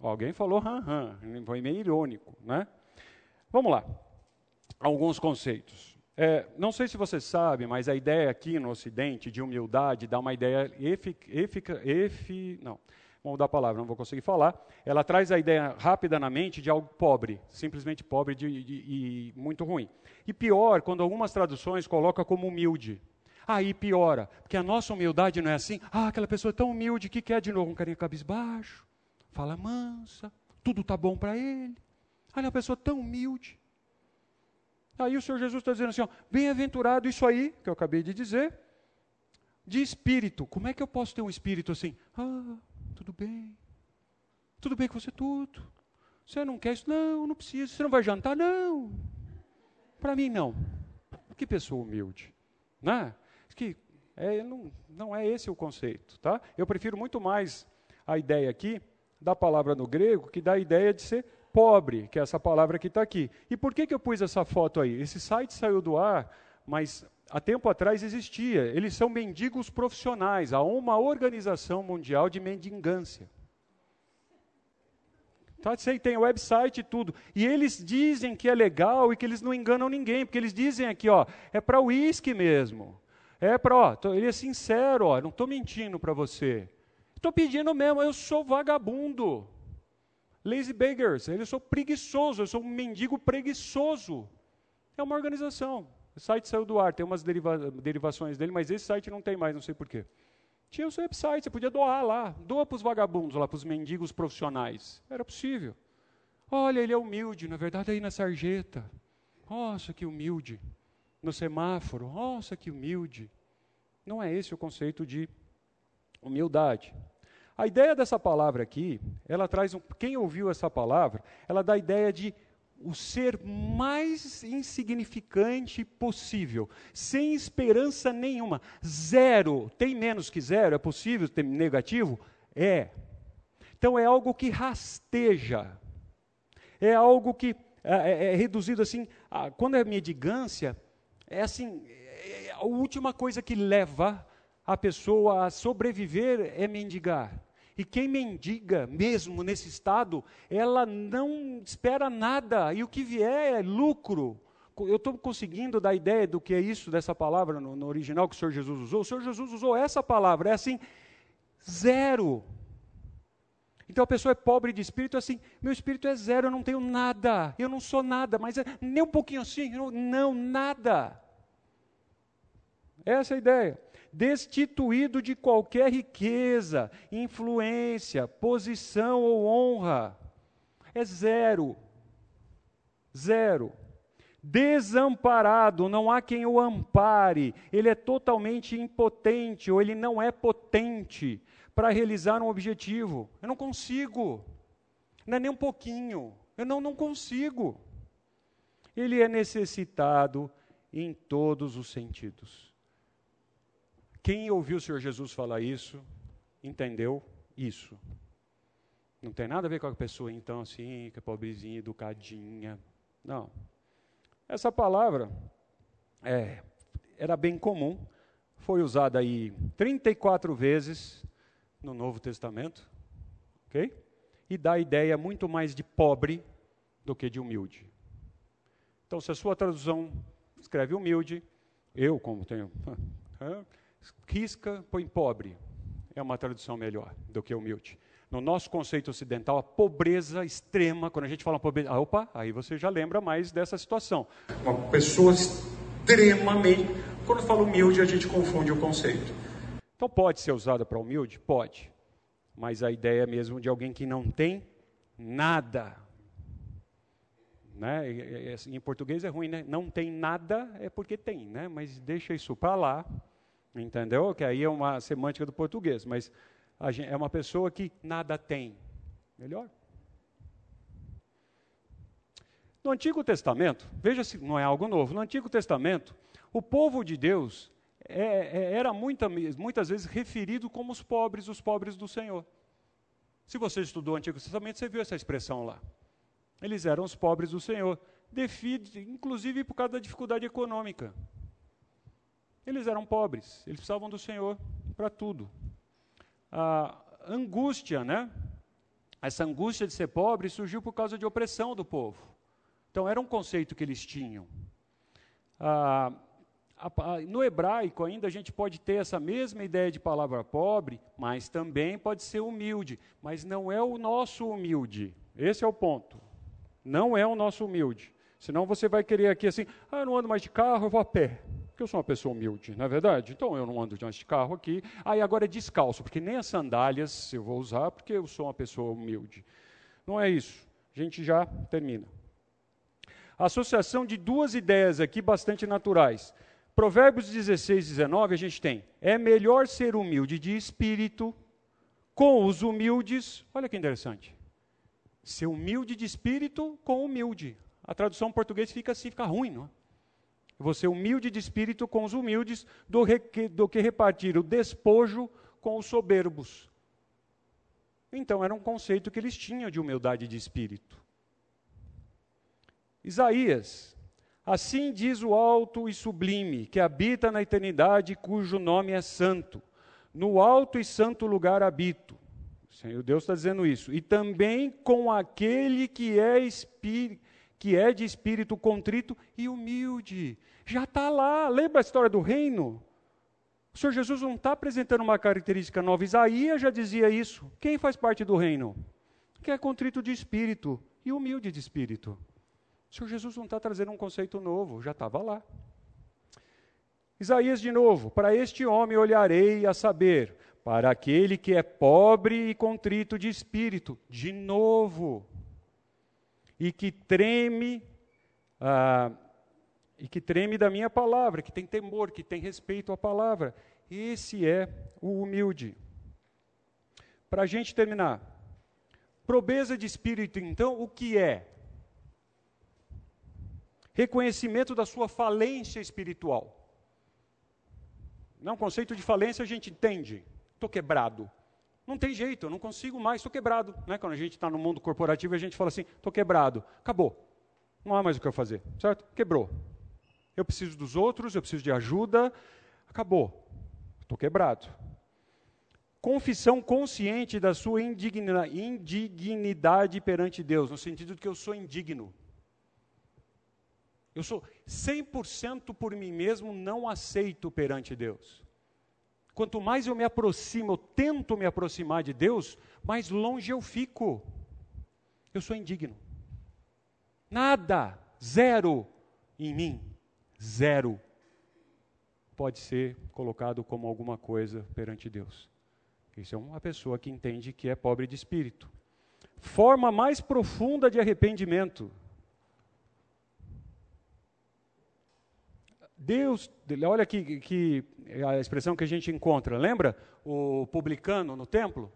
Alguém falou, hã, hã, foi meio irônico, né? Vamos lá. Alguns conceitos. É, não sei se você sabe, mas a ideia aqui no Ocidente de humildade dá uma ideia efica, efi, não, vamos a palavra, não vou conseguir falar. Ela traz a ideia rápida na mente de algo pobre, simplesmente pobre e muito ruim. E pior, quando algumas traduções colocam como humilde. Aí piora, porque a nossa humildade não é assim. Ah, aquela pessoa é tão humilde que quer de novo um carinha cabisbaixo, fala mansa, tudo tá bom para ele. Olha, uma pessoa tão humilde. Aí o Senhor Jesus está dizendo assim: bem-aventurado isso aí, que eu acabei de dizer, de espírito. Como é que eu posso ter um espírito assim? Ah, tudo bem. Tudo bem com você, tudo. Você não quer isso? Não, não precisa. Você não vai jantar? Não. Para mim, não. Que pessoa humilde. Né? Que é, não, não é esse o conceito. Tá? Eu prefiro muito mais a ideia aqui da palavra no grego que dá a ideia de ser pobre, que é essa palavra que está aqui. E por que, que eu pus essa foto aí? Esse site saiu do ar, mas há tempo atrás existia. Eles são mendigos profissionais. Há uma organização mundial de mendigância. Tá, sei, tem website e tudo. E eles dizem que é legal e que eles não enganam ninguém, porque eles dizem aqui, ó, é para uísque mesmo. É para, ó, tô, ele é sincero, ó, não estou mentindo para você. Estou pedindo mesmo, eu sou vagabundo. Lazy beggars, eu sou preguiçoso, eu sou um mendigo preguiçoso. É uma organização. O site saiu do ar, tem umas deriva derivações dele, mas esse site não tem mais, não sei porquê. Tinha o seu website, você podia doar lá. Doa para os vagabundos, lá para os mendigos profissionais. Era possível. Olha, ele é humilde, na verdade, aí na sarjeta. Nossa, que humilde. No semáforo, nossa, que humilde. Não é esse o conceito de humildade. A ideia dessa palavra aqui, ela traz um, quem ouviu essa palavra, ela dá a ideia de o ser mais insignificante possível, sem esperança nenhuma, zero, tem menos que zero, é possível ter negativo? É. Então é algo que rasteja, é algo que é, é, é reduzido assim, a, quando é medigância, é assim, é a última coisa que leva a pessoa a sobreviver é mendigar. E quem mendiga mesmo nesse estado, ela não espera nada, e o que vier é lucro. Eu estou conseguindo dar ideia do que é isso, dessa palavra no, no original que o Senhor Jesus usou. O Senhor Jesus usou essa palavra, é assim, zero. Então a pessoa é pobre de espírito, é assim, meu espírito é zero, eu não tenho nada, eu não sou nada, mas é nem um pouquinho assim, não, não nada. Essa é a ideia. Destituído de qualquer riqueza, influência, posição ou honra. É zero. Zero. Desamparado, não há quem o ampare, ele é totalmente impotente ou ele não é potente para realizar um objetivo. Eu não consigo. Não é nem um pouquinho. Eu não, não consigo. Ele é necessitado em todos os sentidos. Quem ouviu o Senhor Jesus falar isso, entendeu isso. Não tem nada a ver com a pessoa, então, assim, que é pobrezinha, educadinha. Não. Essa palavra é, era bem comum, foi usada aí 34 vezes no Novo Testamento, ok? E dá a ideia muito mais de pobre do que de humilde. Então, se a sua tradução escreve humilde, eu, como tenho, [LAUGHS] risca, põe pobre. É uma tradução melhor do que humilde. No nosso conceito ocidental, a pobreza extrema, quando a gente fala pobreza, ah, opa, aí você já lembra mais dessa situação. Uma pessoa extremamente. Quando fala humilde, a gente confunde o conceito. Então pode ser usada para humilde? Pode. Mas a ideia é mesmo de alguém que não tem nada. Né? Assim, em português é ruim, né? Não tem nada é porque tem, né? Mas deixa isso para lá, entendeu? Que aí é uma semântica do português, mas gente, é uma pessoa que nada tem. Melhor. No Antigo Testamento, veja se não é algo novo. No Antigo Testamento, o povo de Deus é, é, era muita, muitas vezes referido como os pobres, os pobres do Senhor. Se você estudou o Antigo Testamento, você viu essa expressão lá. Eles eram os pobres do Senhor, inclusive por causa da dificuldade econômica. Eles eram pobres, eles precisavam do Senhor para tudo. A angústia, né? Essa angústia de ser pobre surgiu por causa de opressão do povo. Então era um conceito que eles tinham. Ah, no hebraico ainda a gente pode ter essa mesma ideia de palavra pobre, mas também pode ser humilde, mas não é o nosso humilde. Esse é o ponto. Não é o nosso humilde. Senão você vai querer aqui assim, ah, eu não ando mais de carro, eu vou a pé. Porque eu sou uma pessoa humilde, não é verdade? Então eu não ando mais de carro aqui. Aí agora é descalço, porque nem as sandálias eu vou usar, porque eu sou uma pessoa humilde. Não é isso. A gente já termina. Associação de duas ideias aqui bastante naturais. Provérbios 16, 19, a gente tem: é melhor ser humilde de espírito com os humildes. Olha que interessante. Ser humilde de espírito com humilde. A tradução em português fica assim, fica ruim, não é? Você humilde de espírito com os humildes, do, que, do que repartir o despojo com os soberbos. Então, era um conceito que eles tinham de humildade de espírito. Isaías Assim diz o alto e sublime, que habita na eternidade, cujo nome é santo. No alto e santo lugar habito. O Senhor Deus está dizendo isso. E também com aquele que é, espírito, que é de espírito contrito e humilde. Já está lá. Lembra a história do reino? O Senhor Jesus não está apresentando uma característica nova. Isaías já dizia isso. Quem faz parte do reino? Que é contrito de espírito e humilde de espírito. O Senhor Jesus não está trazendo um conceito novo, já estava lá. Isaías de novo: Para este homem olharei a saber, para aquele que é pobre e contrito de espírito, de novo, e que treme, ah, e que treme da minha palavra, que tem temor, que tem respeito à palavra. Esse é o humilde. Para a gente terminar, pobreza de espírito, então, o que é? reconhecimento da sua falência espiritual. Não, conceito de falência a gente entende. Estou quebrado. Não tem jeito, eu não consigo mais, estou quebrado. Né? Quando a gente está no mundo corporativo, a gente fala assim, estou quebrado. Acabou. Não há mais o que eu fazer, certo? Quebrou. eu preciso dos outros, eu preciso de ajuda, acabou, estou quebrado. Confissão consciente da sua indigna, indignidade perante Deus, no sentido de que eu sou indigno. Eu sou 100% por mim mesmo, não aceito perante Deus. Quanto mais eu me aproximo, eu tento me aproximar de Deus, mais longe eu fico. Eu sou indigno. Nada, zero em mim, zero, pode ser colocado como alguma coisa perante Deus. Isso é uma pessoa que entende que é pobre de espírito. Forma mais profunda de arrependimento. Deus, olha aqui que a expressão que a gente encontra, lembra o publicano no templo?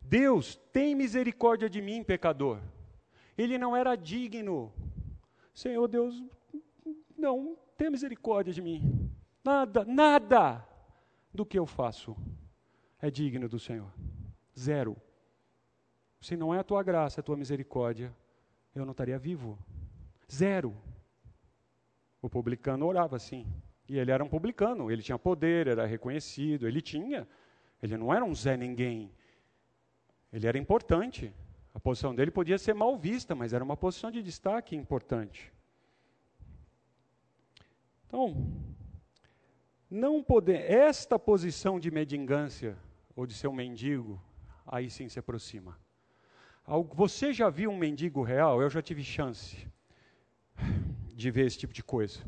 Deus tem misericórdia de mim, pecador. Ele não era digno. Senhor Deus, não, tem misericórdia de mim. Nada, nada do que eu faço é digno do Senhor. Zero. Se não é a tua graça, a tua misericórdia, eu não estaria vivo. Zero. O publicano orava assim. E ele era um publicano, ele tinha poder, era reconhecido, ele tinha. Ele não era um Zé Ninguém. Ele era importante. A posição dele podia ser mal vista, mas era uma posição de destaque importante. Então, não poder, esta posição de mendigância ou de ser um mendigo, aí sim se aproxima. Você já viu um mendigo real? Eu já tive chance de ver esse tipo de coisa.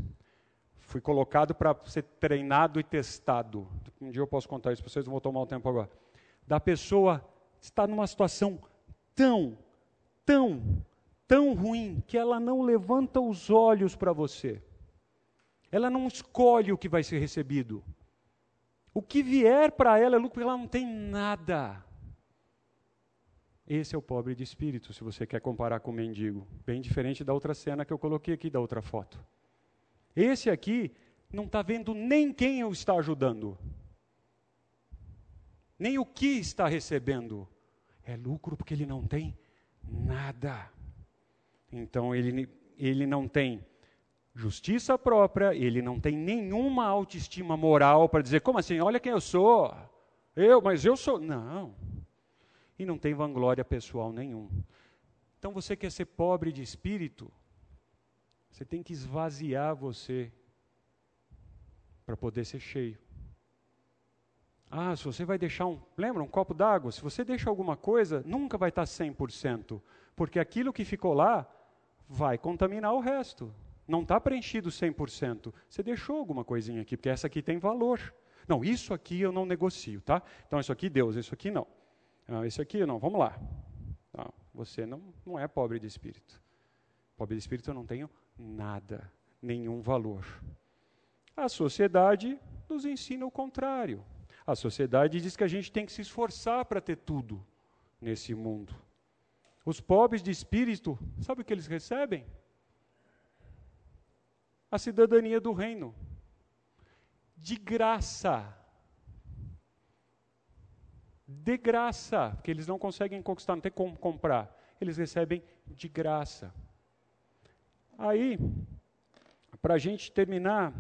Fui colocado para ser treinado e testado. Um dia eu posso contar isso para vocês, não vou tomar o tempo agora. Da pessoa estar numa situação tão, tão, tão ruim que ela não levanta os olhos para você. Ela não escolhe o que vai ser recebido. O que vier para ela é lucro, ela não tem nada. Esse é o pobre de espírito, se você quer comparar com o mendigo. Bem diferente da outra cena que eu coloquei aqui, da outra foto. Esse aqui não está vendo nem quem o está ajudando, nem o que está recebendo. É lucro porque ele não tem nada. Então ele, ele não tem justiça própria, ele não tem nenhuma autoestima moral para dizer, como assim? Olha quem eu sou. Eu, mas eu sou. Não e não tem vanglória pessoal nenhum. Então você quer ser pobre de espírito, você tem que esvaziar você para poder ser cheio. Ah, se você vai deixar um, lembra, um copo d'água, se você deixa alguma coisa, nunca vai estar 100%, porque aquilo que ficou lá vai contaminar o resto. Não está preenchido 100%. Você deixou alguma coisinha aqui, porque essa aqui tem valor. Não, isso aqui eu não negocio, tá? Então isso aqui Deus, isso aqui não. Ah, isso aqui não, vamos lá. Não, você não, não é pobre de espírito. Pobre de espírito eu não tenho nada, nenhum valor. A sociedade nos ensina o contrário. A sociedade diz que a gente tem que se esforçar para ter tudo nesse mundo. Os pobres de espírito, sabe o que eles recebem? A cidadania do reino. De graça de graça, porque eles não conseguem conquistar, não tem como comprar. Eles recebem de graça. Aí, para a gente terminar,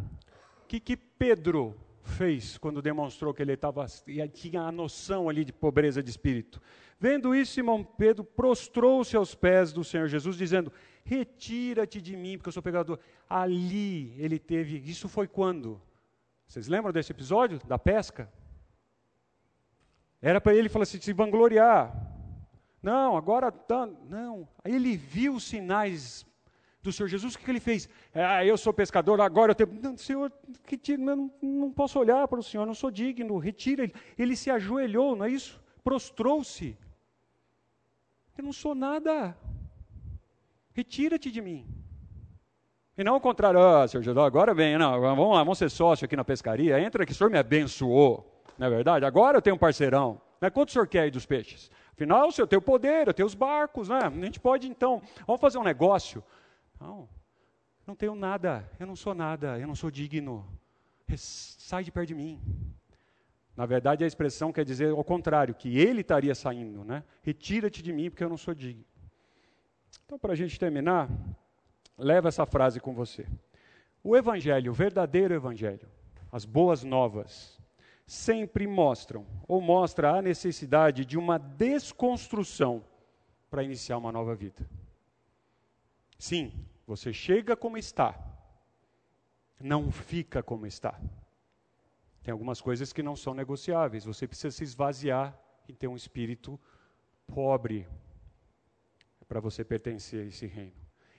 o que, que Pedro fez quando demonstrou que ele tava, tinha a noção ali de pobreza de espírito? Vendo isso, Simão Pedro prostrou-se aos pés do Senhor Jesus, dizendo: Retira-te de mim, porque eu sou pecador. Ali ele teve. Isso foi quando? Vocês lembram desse episódio da pesca? Era para ele falar assim, se vangloriar. Não, agora tá, não. Aí ele viu os sinais do Senhor Jesus, o que, que ele fez? Ah, eu sou pescador, agora eu tenho. Não, Senhor, retira, não, não posso olhar para o Senhor, não sou digno, retira. Ele, ele se ajoelhou, não é isso? Prostrou-se. Eu não sou nada. Retira-te de mim. E não o contrário, ah, Senhor Jesus, agora vem, não, vamos lá, vamos ser sócio aqui na pescaria, entra que o Senhor me abençoou não é verdade? Agora eu tenho um parceirão. Né? Quanto o senhor quer aí dos peixes? Afinal, eu tenho poder, eu tenho os barcos, né? A gente pode então, vamos fazer um negócio. Não, não tenho nada, eu não sou nada, eu não sou digno. Sai de perto de mim. Na verdade, a expressão quer dizer ao contrário, que ele estaria saindo, né? Retira-te de mim, porque eu não sou digno. Então, para a gente terminar, leva essa frase com você. O Evangelho, o verdadeiro Evangelho, as boas novas, sempre mostram ou mostra a necessidade de uma desconstrução para iniciar uma nova vida. Sim, você chega como está, não fica como está. Tem algumas coisas que não são negociáveis. Você precisa se esvaziar e ter um espírito pobre para você pertencer a esse reino.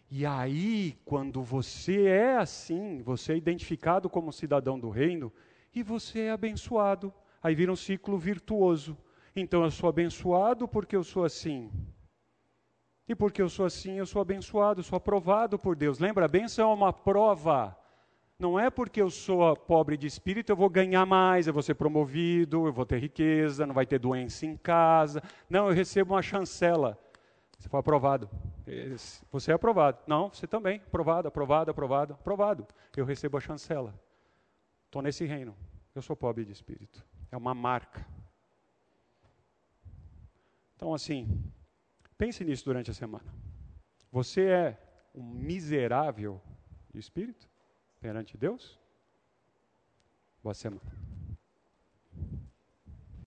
E aí, quando você é assim, você é identificado como cidadão do reino e você é abençoado. Aí vira um ciclo virtuoso. Então eu sou abençoado porque eu sou assim. E porque eu sou assim, eu sou abençoado, sou aprovado por Deus. Lembra, a benção é uma prova. Não é porque eu sou pobre de espírito, eu vou ganhar mais, eu vou ser promovido, eu vou ter riqueza, não vai ter doença em casa. Não, eu recebo uma chancela. Você foi aprovado. Você é aprovado. Não, você também. Aprovado, aprovado, aprovado, aprovado. Eu recebo a chancela. Estou nesse reino. Eu sou pobre de espírito. É uma marca. Então, assim, Pense nisso durante a semana. Você é um miserável de espírito perante Deus? Boa semana.